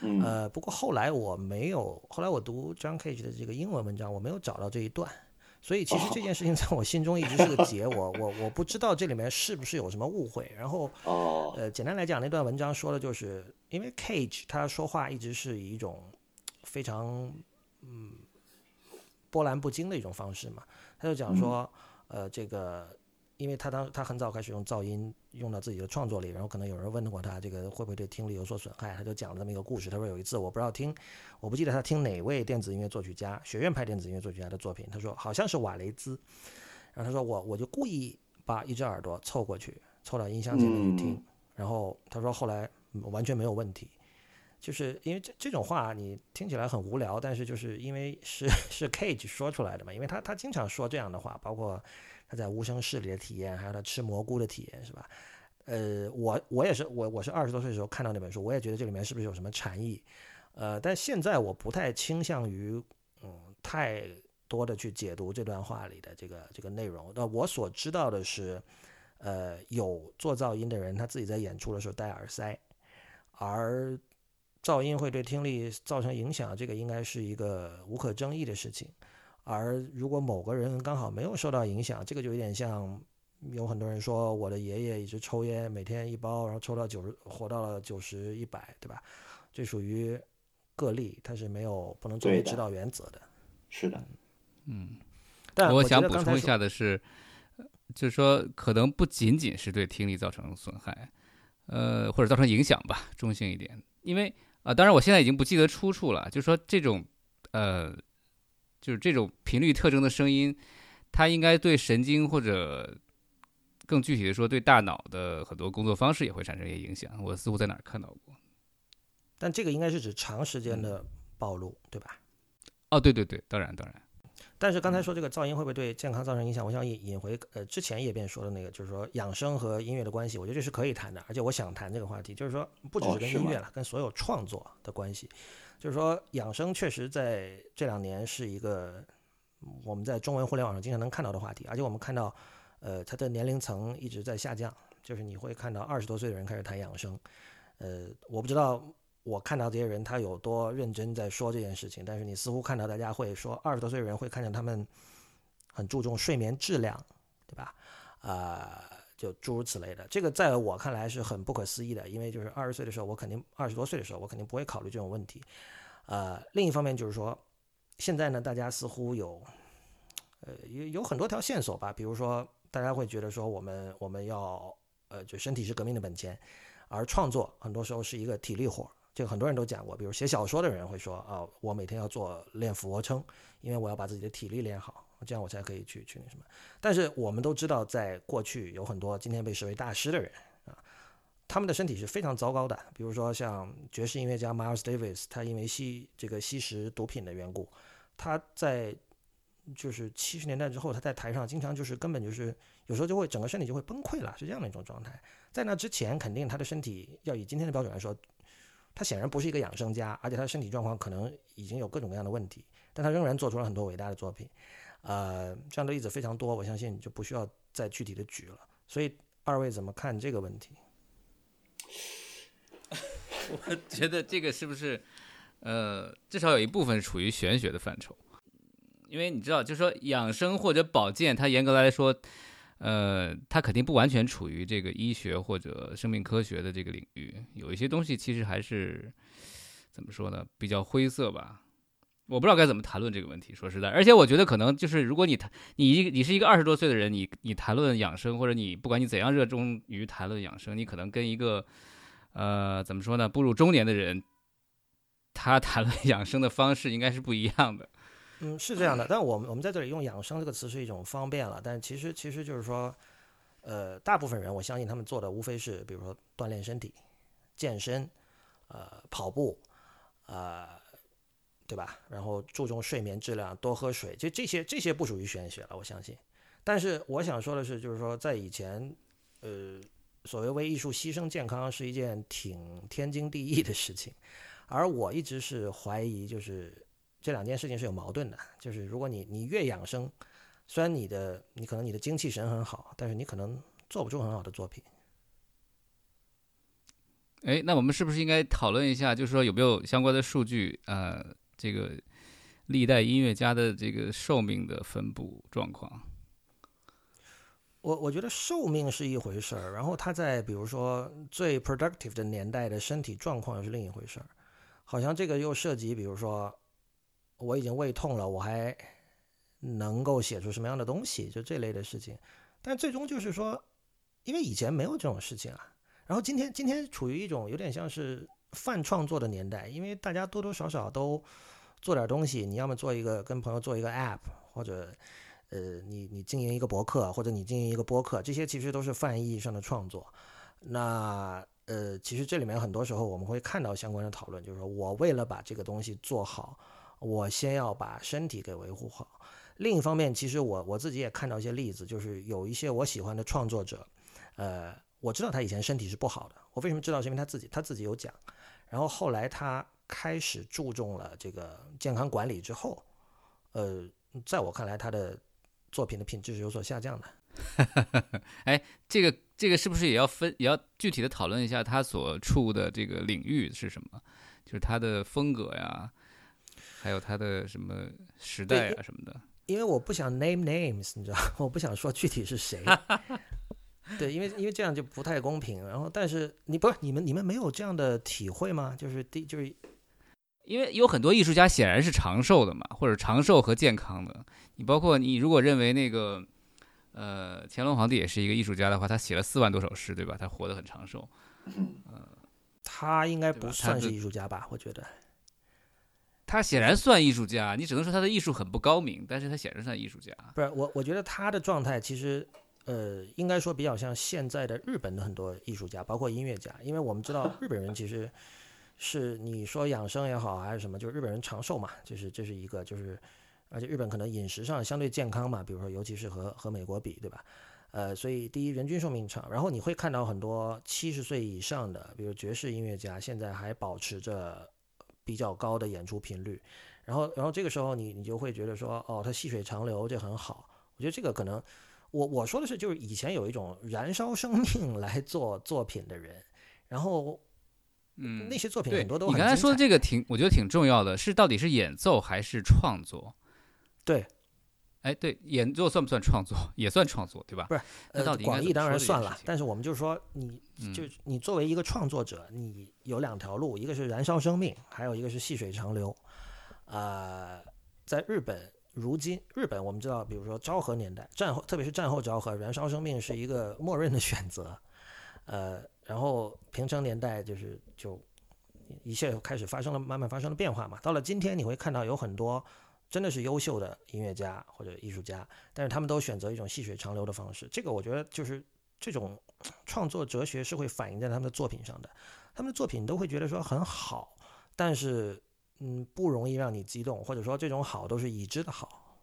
嗯，呃，不过后来我没有，后来我读 John Cage 的这个英文文章，我没有找到这一段，所以其实这件事情在我心中一直是个结，我我我不知道这里面是不是有什么误会。然后哦，呃，简单来讲，那段文章说的就是，因为 Cage 他说话一直是以一种非常嗯波澜不惊的一种方式嘛，他就讲说，呃，这个。因为他当他很早开始用噪音用到自己的创作里，然后可能有人问过他这个会不会对听力有所损害，他就讲了这么一个故事。他说有一次我不知道听，我不记得他听哪位电子音乐作曲家，学院派电子音乐作曲家的作品，他说好像是瓦雷兹，然后他说我我就故意把一只耳朵凑过去，凑到音箱前面去听，嗯然后他说后来嗯完全没有问题，就是因为这这种话你听起来很无聊，但是就是因为是 [laughs] 是 Cage 说出来的嘛，因为他他经常说这样的话，包括他在无声室里的体验，还有他吃蘑菇的体验，是吧？呃，我我也是我我是二十多岁的时候看到那本书，我也觉得这里面是不是有什么禅意？呃，但现在我不太倾向于嗯太多的去解读这段话里的这个这个内容。那我所知道的是，呃，有做噪音的人他自己在演出的时候戴耳塞，而噪音会对听力造成影响，这个应该是一个无可争议的事情。而如果某个人刚好没有受到影响，这个就有点像有很多人说我的爷爷一直抽烟，每天一包，然后抽到九十，活到了九十一百，对吧？这属于个例，它是没有不能作为指导原则的。是的，嗯，但觉我想补充一下的是，呃就是说可能不仅仅是对听力造成损害，呃，或者造成影响吧，中性一点。因为啊、当然我现在已经不记得出处了，就是说这种呃，就是这种频率特征的声音，它应该对神经或者更具体的说，对大脑的很多工作方式也会产生一些影响。我似乎在哪儿看到过。但这个应该是指长时间的暴露，对吧？哦，对对对，当然当然，但是刚才说这个噪音会不会对健康造成影响？我想引引回呃之前叶辩说的那个，就是说养生和音乐的关系，我觉得这是可以谈的，而且我想谈这个话题，就是说不只是跟音乐了，跟所有创作的关系，就是说养生确实在这两年是一个嗯我们在中文互联网上经常能看到的话题，而且我们看到呃它的年龄层一直在下降，就是你会看到二十多岁的人开始谈养生，呃，我不知道我看到这些人他有多认真在说这件事情，但是你似乎看到大家会说二十多岁的人会看见他们很注重睡眠质量，对吧？啊、就诸如此类的，这个在我看来是很不可思议的，因为就是二十岁的时候，我肯定二十多岁的时候，我肯定不会考虑这种问题。呃，另一方面就是说，现在呢，大家似乎有呃有有很多条线索吧，比如说大家会觉得说我们我们要呃就身体是革命的本钱，而创作很多时候是一个体力活。这个很多人都讲过，比如写小说的人会说啊，我每天要做练俯卧撑，因为我要把自己的体力练好，这样我才可以去去那什么。但是我们都知道，在过去有很多今天被视为大师的人啊，他们的身体是非常糟糕的。比如说像爵士音乐家 Miles Davis，他因为吸这个吸食毒品的缘故，他在就是七十年代之后，他在台上经常就是根本就是有时候就会整个身体就会崩溃了，是这样的一种状态。在那之前，肯定他的身体要以今天的标准来说，他显然不是一个养生家，而且他的身体状况可能已经有各种各样的问题，但他仍然做出了很多伟大的作品。呃，这样的例子非常多，我相信就不需要再具体的举了。所以二位怎么看这个问题？[laughs] 我觉得这个是不是，呃，至少有一部分处于玄学的范畴，因为你知道，就是说养生或者保健，它严格来说，呃，它肯定不完全处于这个医学或者生命科学的这个领域，有一些东西其实还是怎么说呢，比较灰色吧。我不知道该怎么谈论这个问题，说实在，而且我觉得可能就是，如果你谈你一你是一个二十多岁的人，你你谈论养生，或者你不管你怎样热衷于谈论养生，你可能跟一个呃，怎么说呢？步入中年的人，他谈论 [laughs] 养生的方式应该是不一样的。嗯，是这样的，但我们我们在这里用“养生”这个词是一种方便了，但其实其实就是说，呃，大部分人我相信他们做的无非是，比如说锻炼身体、健身，呃，跑步，呃，对吧？然后注重睡眠质量，多喝水，就这些这些不属于玄学了，我相信。但是我想说的是，就是说在以前，呃，所谓为艺术牺牲健康是一件挺天经地义的事情，而我一直是怀疑，就是这两件事情是有矛盾的。就是如果你你越养生，虽然你的你可能你的精气神很好，但是你可能做不出很好的作品。哎，那我们是不是应该讨论一下，就是说有没有相关的数据？呃，这个历代音乐家的这个寿命的分布状况？我我觉得寿命是一回事儿，然后他在比如说最 productive 的年代的身体状况又是另一回事儿。好像这个又涉及，比如说我已经胃痛了，我还能够写出什么样的东西，就这类的事情。但最终就是说，因为以前没有这种事情啊。然后今天今天处于一种有点像是泛创作的年代，因为大家多多少少都做点东西。你要么做一个跟朋友做一个 app，或者呃你你经营一个博客，或者你经营一个播客，这些其实都是泛意义上的创作。那呃其实这里面很多时候我们会看到相关的讨论，就是说我为了把这个东西做好，我先要把身体给维护好。另一方面，其实我我自己也看到一些例子，就是有一些我喜欢的创作者，呃。我知道他以前身体是不好的，我为什么知道？是因为他自己他自己有讲，然后后来他开始注重了这个健康管理之后，呃，在我看来，他的作品的品质是有所下降的。[laughs] 哎，这个这个是不是也要分也要具体的讨论一下他所处的这个领域是什么？就是他的风格呀，还有他的什么时代啊什么的？因为我不想 name names，你知道，[laughs] 我不想说具体是谁。[laughs] 对，因为因为这样就不太公平。然后，但是你不是你们你们没有这样的体会吗？就是第就是，因为有很多艺术家显然是长寿的嘛，或者长寿和健康的。你包括你如果认为那个呃乾隆皇帝也是一个艺术家的话，他写了四万多首诗，对吧？他活得很长寿。嗯，[laughs] 他应该不算是艺术家吧？我觉得他显然算艺术家。你只能说他的艺术很不高明，但是他显然算艺术家。不是我，我觉得他的状态其实。呃，应该说比较像现在的日本的很多艺术家，包括音乐家，因为我们知道日本人其实是你说养生也好还是什么，就是日本人长寿嘛，就是这是一个，就是而且日本可能饮食上相对健康嘛，比如说尤其是和和美国比，对吧？呃，所以第一人均寿命长，然后你会看到很多七十岁以上的，比如爵士音乐家，现在还保持着比较高的演出频率，然后然后这个时候你你就会觉得说，哦，他细水长流，这很好，我觉得这个可能。我我说的是，就是以前有一种燃烧生命来做作品的人，然后，嗯，那些作品很多都你刚才说的这个挺，我觉得挺重要的，是到底是演奏还是创作？对，哎，对，演奏算不算创作？也算创作，对吧？不是，那到底广义当然算了，但是我们就是说，你就你作为一个创作者，你有两条路，一个是燃烧生命，还有一个是细水长流。啊，在日本。如今日本，我们知道，比如说昭和年代战后，特别是战后昭和，燃烧生命是一个默认的选择。呃，然后平成年代就是就一切开始发生了，慢慢发生了变化嘛。到了今天，你会看到有很多真的是优秀的音乐家或者艺术家，但是他们都选择一种细水长流的方式。这个我觉得就是这种创作哲学是会反映在他们的作品上的。他们的作品都会觉得说很好，但是。嗯，不容易让你激动，或者说这种好都是已知的好。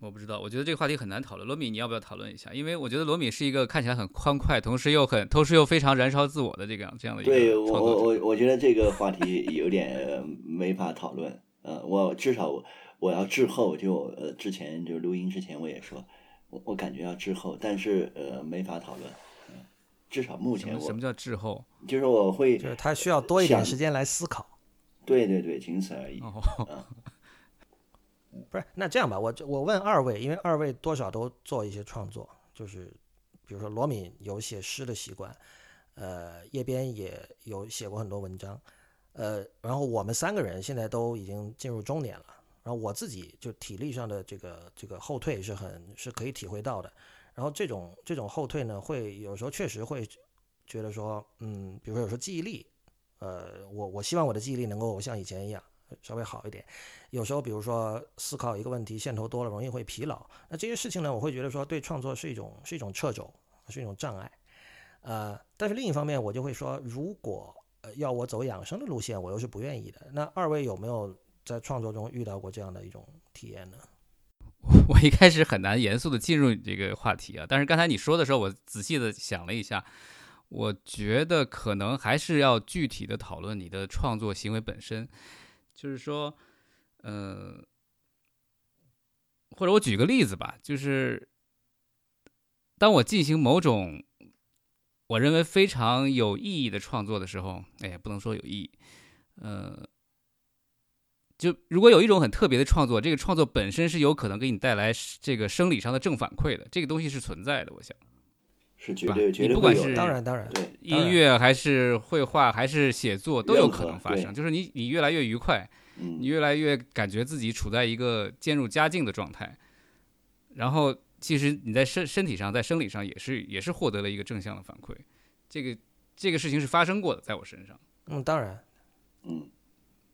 我不知道，我觉得这个话题很难讨论。罗米，你要不要讨论一下？因为我觉得罗米是一个看起来很欢快，同时又很，同时又非常燃烧自我的这个这样的一个对我我我我觉得这个话题有点没法讨论。呃，我至少我要滞后，就呃之前就录音之前我也说，我我感觉要滞后，但是呃没法讨论。至少目前我什么叫滞后？就是我会，就是他需要多一点时间来思考。对对对，仅此而已。[laughs] [laughs] 不是，那这样吧，我我问二位，因为二位多少都做一些创作，就是比如说罗敏有写诗的习惯，呃，叶边也有写过很多文章，呃，然后我们三个人现在都已经进入中年了，然后我自己就体力上的这个这个后退是很是可以体会到的，然后这种这种后退呢，会有时候确实会觉得说，嗯，比如说有时候记忆力。呃，我我希望我的记忆力能够像以前一样稍微好一点。有时候，比如说思考一个问题线头多了，容易会疲劳。那这些事情呢，我会觉得说对创作是一种是一种掣肘，是一种障碍。呃，但是另一方面，我就会说，如果呃要我走养生的路线，我又是不愿意的。那二位有没有在创作中遇到过这样的一种体验呢？[laughs] 我一开始很难严肃的进入这个话题啊，但是刚才你说的时候，我仔细的想了一下，我觉得可能还是要具体的讨论你的创作行为本身，就是说，呃，或者我举个例子吧，就是当我进行某种我认为非常有意义的创作的时候，哎，不能说有意义，呃。就如果有一种很特别的创作，这个创作本身是有可能给你带来这个生理上的正反馈的，这个东西是存在的，我想是绝对绝对不管是当然当然对音乐还是绘画还是写作都有可能发生。就是你你越来越愉快，嗯你越来越感觉自己处在一个渐入佳境的状态，然后其实你在身身体上在生理上也是也是获得了一个正向的反馈，这个这个事情是发生过的，在我身上。嗯，当然，嗯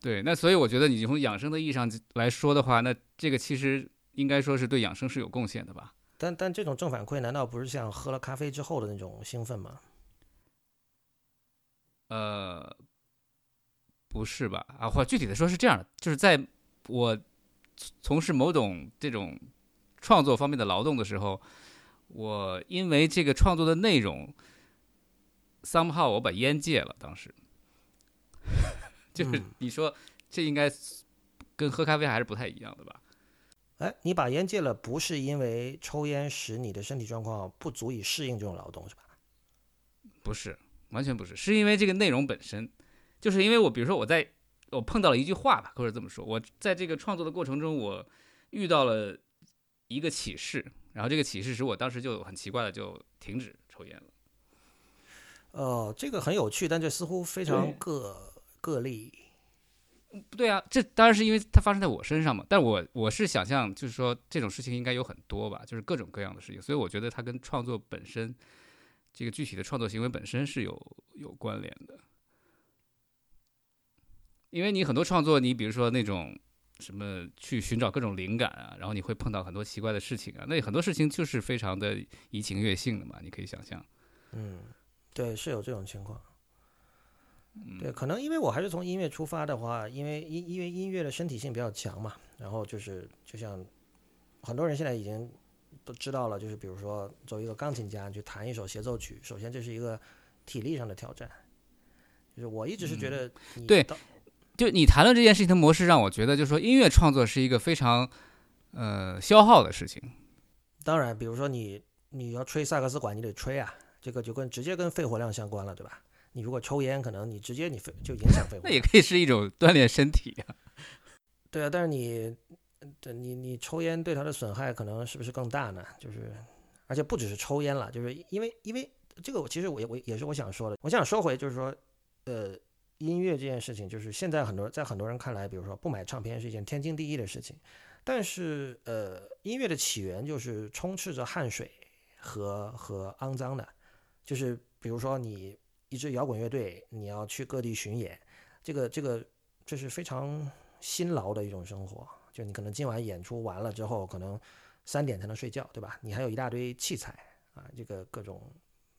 对，那所以我觉得你从养生的意义上来说的话，那这个其实应该说是对养生是有贡献的吧？但但这种正反馈难道不是像喝了咖啡之后的那种兴奋吗？呃，不是吧？啊，或具体的说是这样的，就是在我从事某种这种创作方面的劳动的时候，我因为这个创作的内容，somehow 我把烟戒了，当时。[laughs] 就是嗯你说这应该跟喝咖啡还是不太一样的吧？哎，你把烟戒了，不是因为抽烟使你的身体状况不足以适应这种劳动，是吧？不是，完全不是，是因为这个内容本身，就是因为我比如说我在我碰到了一句话吧，或者这么说，我在这个创作的过程中，我遇到了一个启示，然后这个启示使我当时就很奇怪的就停止抽烟了。哦，这个很有趣，但这似乎非常对个个例。不对啊，这当然是因为它发生在我身上嘛。但我我是想象，就是说这种事情应该有很多吧，就是各种各样的事情。所以我觉得它跟创作本身，这个具体的创作行为本身是有有关联的。因为你很多创作，你比如说那种什么去寻找各种灵感啊，然后你会碰到很多奇怪的事情啊，那很多事情就是非常的怡情悦性的嘛，你可以想象。嗯，对，是有这种情况。嗯对，可能因为我还是从音乐出发的话，因为音因为音乐的身体性比较强嘛，然后就是就像很多人现在已经都知道了，就是比如说作为一个钢琴家去弹一首协奏曲，首先这是一个体力上的挑战。就是我一直是觉得对到就你谈论这件事情的模式，让我觉得就是说音乐创作是一个非常呃消耗的事情。当然，比如说你你要吹萨克斯管，你得吹啊，这个就跟直接跟肺活量相关了，对吧？你如果抽烟，可能你直接你肺就影响肺活量。那也可以是一种锻炼身体啊。[laughs] 对啊，但是你，对你你抽烟对它的损害可能是不是更大呢？就是，而且不只是抽烟了，就是因为因为这个，我其实我也我也是我想说的，我想说回就是说，呃，音乐这件事情，就是现在很多在很多人看来，比如说不买唱片是一件天经地义的事情，但是呃，音乐的起源就是充斥着汗水和和肮脏的，就是比如说你一支摇滚乐队，你要去各地巡演，这个这个这是非常辛劳的一种生活。就你可能今晚演出完了之后，可能三点才能睡觉，对吧？你还有一大堆器材啊，这个各种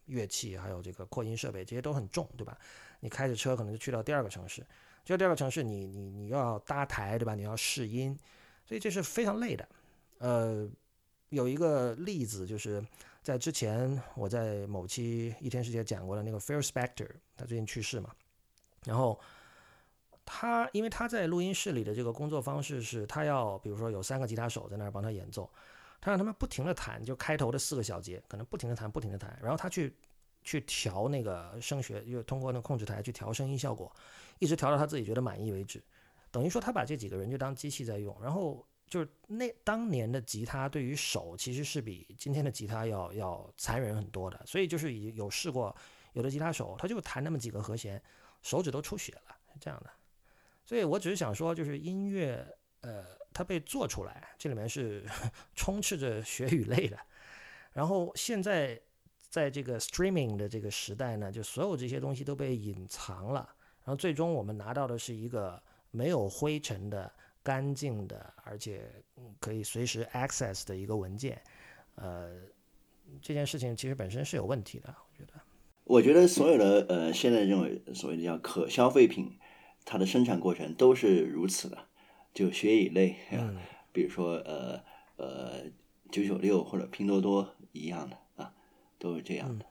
乐器，还有这个扩音设备，这些都很重，对吧？你开着车可能就去到第二个城市，去到第二个城市你，你你要搭台，对吧？你要试音，所以这是非常累的。呃，有一个例子就是在之前我在某期一天世界讲过的那个 Phil Spector，他最近去世嘛，然后他因为他在录音室里的这个工作方式是，他要比如说有三个吉他手在那儿帮他演奏，他让他们不停的弹，就开头的四个小节，可能不停的弹，不停的弹，然后他去去调那个声学，又通过那控制台去调声音效果，一直调到他自己觉得满意为止。等于说他把这几个人就当机器在用，然后就是那当年的吉他对于手其实是比今天的吉他要要残忍很多的，所以就是已有试过有的吉他手他就弹那么几个和弦，手指都出血了，是这样的。所以我只是想说，就是音乐，呃，它被做出来，这里面是 [laughs] 充斥着血与泪的。然后现在在这个 streaming 的这个时代呢，就所有这些东西都被隐藏了，然后最终我们拿到的是一个没有灰尘的、干净的，而且嗯可以随时 access 的一个文件。呃，这件事情其实本身是有问题的，我觉得。我觉得所有的呃，现在认为所谓的叫可消费品，它的生产过程都是如此的，就血以类，嗯 [laughs] 比如说呃呃九九六或者拼多多一样的啊，都是这样的。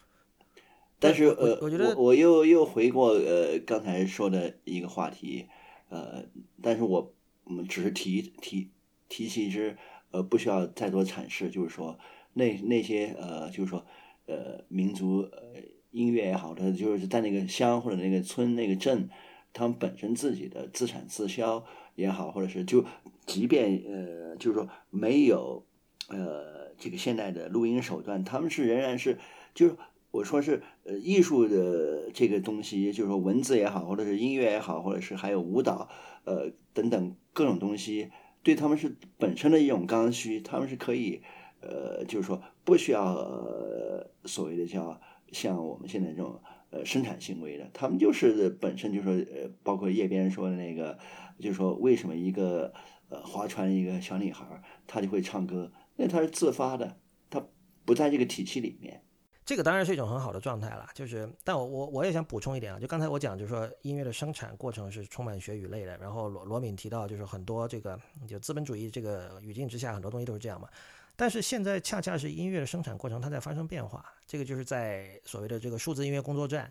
但是呃，我觉得我又又回过呃刚才说的一个话题，呃，但是我们只是提提提其之，呃，不需要再多阐释，就是说那那些呃，就是说呃民族呃音乐也好的，就是在那个乡或者那个村那个镇，他们本身自己的自产自销也好，或者是就即便呃就是说没有呃这个现代的录音手段，他们是仍然是就是。我说是，呃，艺术的这个东西，就是说文字也好，或者是音乐也好，或者是还有舞蹈，呃，等等各种东西，对他们是本身的一种刚需，他们是可以，呃，就是说不需要、呃、所谓的叫像我们现在这种呃生产行为的，他们就是本身就说，呃，包括叶边说的那个，就是说为什么一个呃划船一个小女孩她就会唱歌，那它是自发的，它不在这个体系里面。这个当然是一种很好的状态了，就是，但我我我也想补充一点啊，就刚才我讲，就是说音乐的生产过程是充满血与泪的，然后罗罗敏提到，就是很多这个就资本主义这个语境之下，很多东西都是这样嘛。但是现在恰恰是音乐的生产过程它在发生变化，这个就是在所谓的这个数字音乐工作站，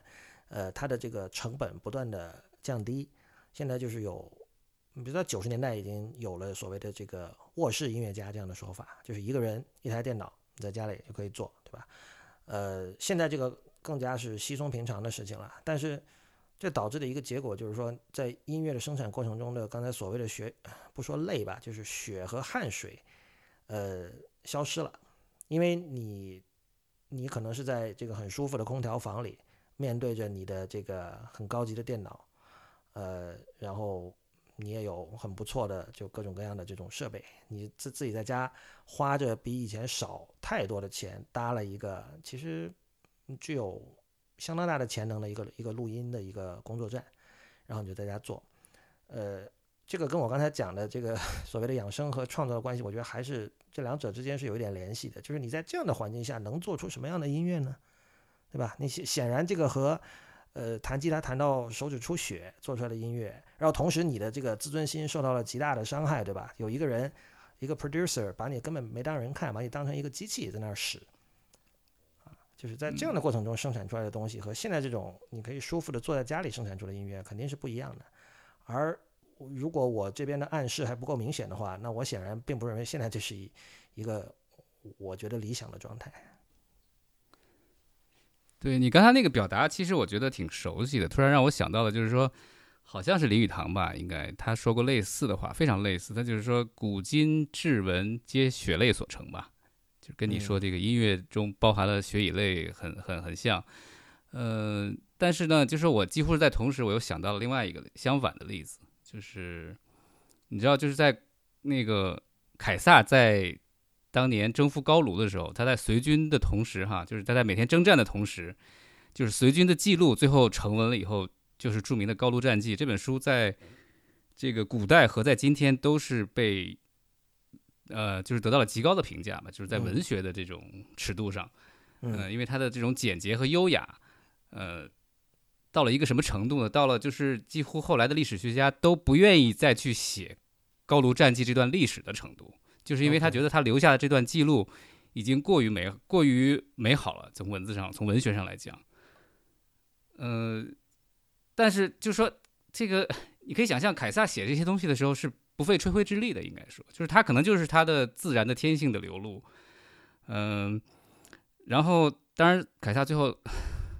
呃，它的这个成本不断的降低，现在就是有，比如说九十年代已经有了所谓的这个卧室音乐家这样的说法，就是一个人一台电脑在家里就可以做，对吧？呃，现在这个更加是稀松平常的事情了，但是这导致的一个结果就是说，在音乐的生产过程中的刚才所谓的血，不说泪吧，就是血和汗水，呃，消失了，因为你你可能是在这个很舒服的空调房里，面对着你的这个很高级的电脑，呃，然后你也有很不错的就各种各样的这种设备，你自自己在家花着比以前少太多的钱搭了一个其实具有相当大的潜能的一个一个录音的一个工作站，然后你就在家做，呃，这个跟我刚才讲的这个 [laughs] 所谓的养生和创造的关系，我觉得还是这两者之间是有一点联系的。就是你在这样的环境下能做出什么样的音乐呢？对吧？你显显然这个和呃弹吉他弹到手指出血做出来的音乐，然后同时你的这个自尊心受到了极大的伤害，对吧？有一个人一个 producer 把你根本没当人看，把你当成一个机器在那儿使。啊，就是在这样的过程中生产出来的东西，和现在这种你可以舒服的坐在家里生产出的音乐肯定是不一样的。而如果我这边的暗示还不够明显的话，那我显然并不认为现在这是一一个我觉得理想的状态。对你刚才那个表达，其实我觉得挺熟悉的，突然让我想到了，就是说，好像是林语堂吧，应该他说过类似的话，非常类似。他就是说，古今至文皆血泪所成吧，就跟你说这个音乐中包含了血与泪很很很像。呃，但是呢，就是我几乎是在同时，我又想到了另外一个相反的例子，就是你知道，就是在那个凯撒在。当年征服高卢的时候，他在随军的同时，哈，就是他在每天征战的同时，就是随军的记录最后成文了以后，就是著名的《高卢战记》这本书，在这个古代和在今天都是被，呃，就是得到了极高的评价嘛，就是在文学的这种尺度上，呃，因为它的这种简洁和优雅，呃，到了一个什么程度呢？到了就是几乎后来的历史学家都不愿意再去写高卢战记这段历史的程度。就是因为他觉得他留下的这段记录已经过于美过于美好了，从文字上从文学上来讲，呃，但是就说这个，你可以想象凯撒写这些东西的时候是不费吹灰之力的，应该说，就是他可能就是他的自然的天性的流露，嗯，然后当然凯撒最后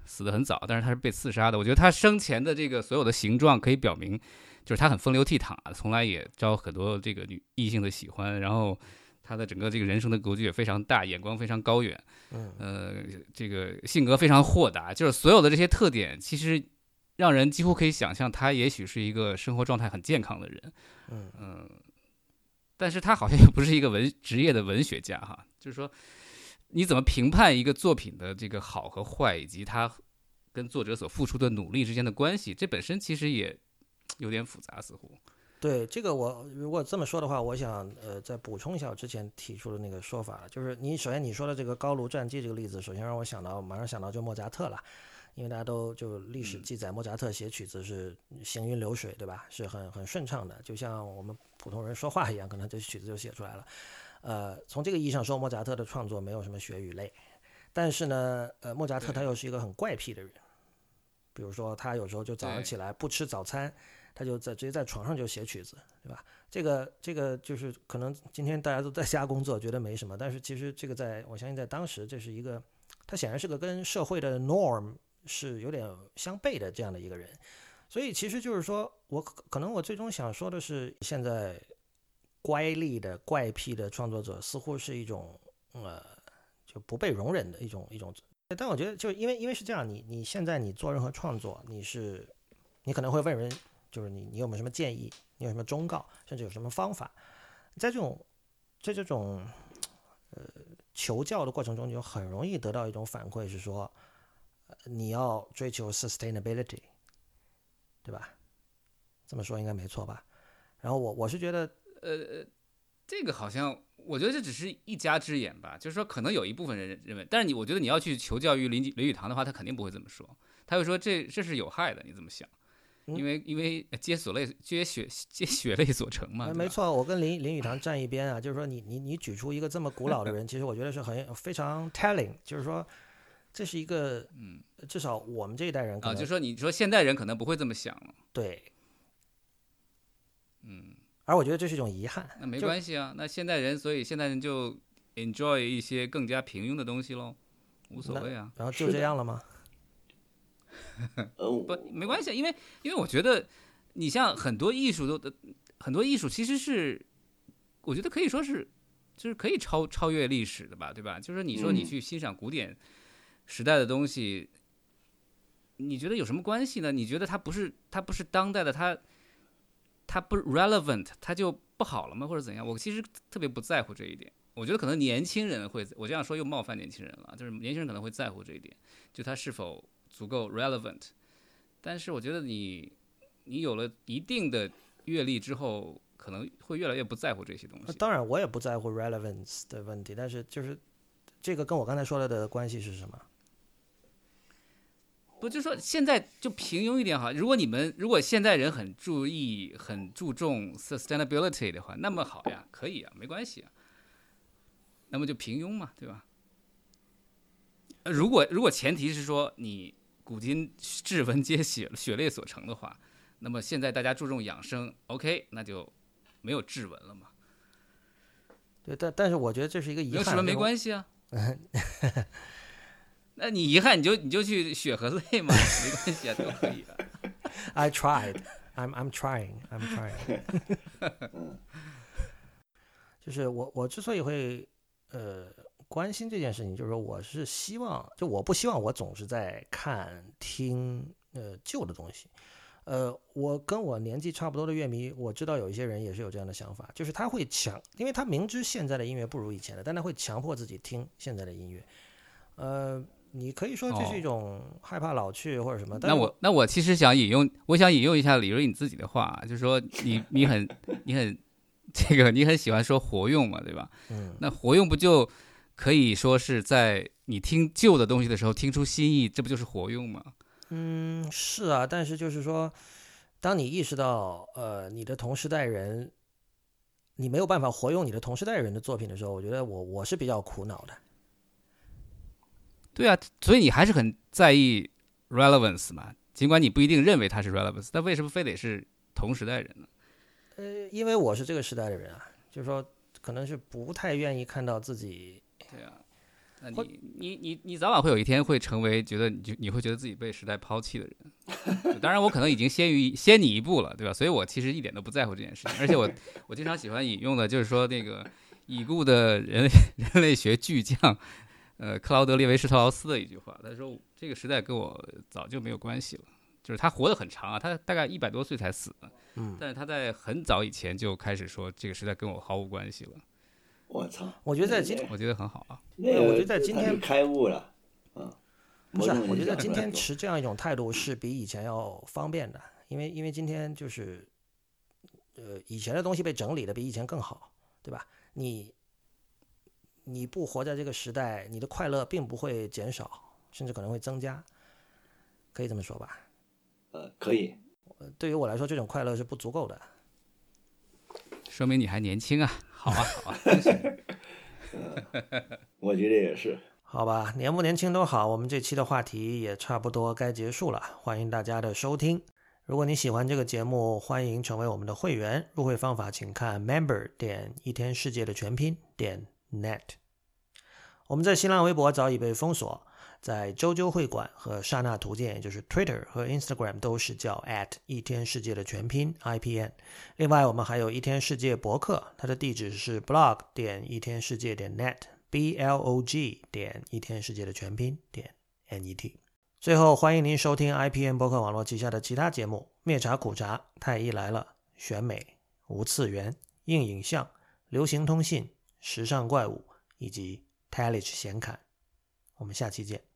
死的很早，但是他是被刺杀的。我觉得他生前的这个所有的形状可以表明。就是他很风流倜傥，从来也招很多这个女异性的喜欢，然后他的整个这个人生的格局也非常大，眼光非常高远，嗯，呃，这个性格非常豁达，就是所有的这些特点，其实让人几乎可以想象他也许是一个生活状态很健康的人，嗯嗯，但是他好像又不是一个文职业的文学家哈，就是说你怎么评判一个作品的这个好和坏，以及他跟作者所付出的努力之间的关系，这本身其实也。有点复杂，似乎。对这个，我如果这么说的话，我想呃再补充一下我之前提出的那个说法，就是你首先你说的这个高卢战记这个例子，首先让我想到马上想到就莫扎特了，因为大家都就历史嗯记载，莫扎特写曲子是行云流水，对吧？是很很顺畅的，就像我们普通人说话一样，可能这曲子就写出来了。呃，从这个意义上说，莫扎特的创作没有什么血与泪，但是呢，呃，莫扎特他又是一个很怪癖的人，比如说他有时候就早上起来不吃早餐，他就在直接在床上就写曲子，对吧？这个这个就是可能今天大家都在家工作，觉得没什么，但是其实这个在我相信在当时这是一个，他显然是个跟社会的 norm 是有点相悖的这样的一个人，所以其实就是说我可能我最终想说的是，现在乖戾的怪癖的创作者似乎是一种呃就不被容忍的一种一种。但我觉得，就因为因为是这样，你你现在你做任何创作，你是你可能会问人，就是你你有没有什么建议，你有什么忠告，甚至有什么方法，在这种在这种呃求教的过程中，就很容易得到一种反馈，是说、你要追求 sustainability，对吧？这么说应该没错吧？然后我我是觉得，呃这个好像，我觉得这只是一家之言吧，就是说可能有一部分人认为，但是你，我觉得你要去求教于林林语堂的话，他肯定不会这么说，他会说这这是有害的，你这么想，因为因为皆所类皆血皆血泪所成嘛，没错，我跟林林语堂站一边啊，就是说你你你举出一个这么古老的人，[laughs] 其实我觉得是很非常 telling，就是说这是一个，嗯，至少我们这一代人啊，能、就说你说现代人可能不会这么想了，对，嗯，而我觉得这是一种遗憾。那没关系啊，那现代人，所以现代人就 enjoy 一些更加平庸的东西喽，无所谓啊。然后就这样了吗？[laughs] 呃，不，没关系，因为因为我觉得你像很多艺术都很多艺术其实是，我觉得可以说是就是可以超超越历史的吧，对吧？就是你说你嗯去欣赏古典时代的东西，你觉得有什么关系呢？你觉得它不是它不是当代的，它它不 relevant，它就不好了吗？或者怎样？我其实特别不在乎这一点。我觉得可能年轻人会，我这样说又冒犯年轻人了，就是年轻人可能会在乎这一点，就他是否足够 relevant。但是我觉得你你有了一定的阅历之后，可能会越来越不在乎这些东西。呃当然，我也不在乎 relevance 的问题，但是就是这个跟我刚才说的的关系是什么？不，就说现在就平庸一点好。如果你们如果现在人很注意、很注重 sustainability 的话，那么好呀，可以啊，没关系啊。那么就平庸嘛，对吧？呃如果如果前提是说你古今志文皆血血泪所成的话，那么现在大家注重养生，OK，那就没有志文了嘛。对，但但是我觉得这是一个遗憾。没有志文没。关系啊。[laughs] 那你遗憾你就你就去血和泪嘛，[laughs] 没关系啊，都可以啊。[laughs] I tried. I'm I'm trying. I'm trying. 就是我我之所以会呃关心这件事情，就是说我是希望，就我不希望我总是在看听呃旧的东西。呃，我跟我年纪差不多的乐迷，我知道有一些人也是有这样的想法，就是他会强，因为他明知现在的音乐不如以前的，但他会强迫自己听现在的音乐。呃，你可以说这是一哦种害怕老去或者什么，但那我那我其实想引用，我想引用一下李瑞你自己的话，就是说你你很你很这个你很喜欢说活用嘛，对吧？嗯，那活用不就可以说是在你听旧的东西的时候听出新意，这不就是活用吗？嗯，是啊，但是就是说，当你意识到，呃，你的同时代人，你没有办法活用你的同时代人的作品的时候，我觉得我我是比较苦恼的。对啊，所以你还是很在意 relevance 嘛，尽管你不一定认为它是 relevance，但为什么非得是同时代人呢？呃，因为我是这个时代的人啊，就是说，可能是不太愿意看到自己，对啊，那你你你你早晚会有一天会成为觉得你就你会觉得自己被时代抛弃的人。当然，我可能已经先于先你一步了，对吧？所以我其实一点都不在乎这件事情，而且我 [laughs] 我经常喜欢引用的就是说那个已故的人类 [laughs] 人类学巨匠，呃，克劳德·列维施特劳斯的一句话，他说这个时代跟我早就没有关系了。就是他活得很长啊，他大概一百多岁才死。的，嗯，但是他在很早以前就开始说这个时代跟我毫无关系了，我操，我觉得在今我觉得很好啊。那个我觉得在今天开悟了，嗯，不是啊、我觉得今天持这样一种态度是比以前要方便的，因为因为今天就是，呃，以前的东西被整理的比以前更好，对吧？你你不活在这个时代，你的快乐并不会减少，甚至可能会增加。可以这么说吧？呃，可以。呃对于我来说，这种快乐是不足够的。说明你还年轻啊！好啊，[laughs] 好啊，恭喜你我觉得也是。好吧，年不年轻都好，我们这期的话题也差不多该结束了，欢迎大家的收听。如果你喜欢这个节目，欢迎成为我们的会员。入会方法请看 member 点一天世界的全拼点 net。我们在新浪微博早已被封锁，在周周会馆和刹那图鉴，也就是 Twitter 和 Instagram 都是叫 at 一天世界的全拼 IPN。另外，我们还有一天世界博客，它的地址是 blog 点一天世界点 net，b l o g 点一天世界的全拼点 n e t。最后，欢迎您收听 IPN 博客网络旗下的其他节目：灭茶苦茶、太医来了、选美、无次元、硬影像、流行通信、时尚怪物以及 Talich 显侃。我们下期见。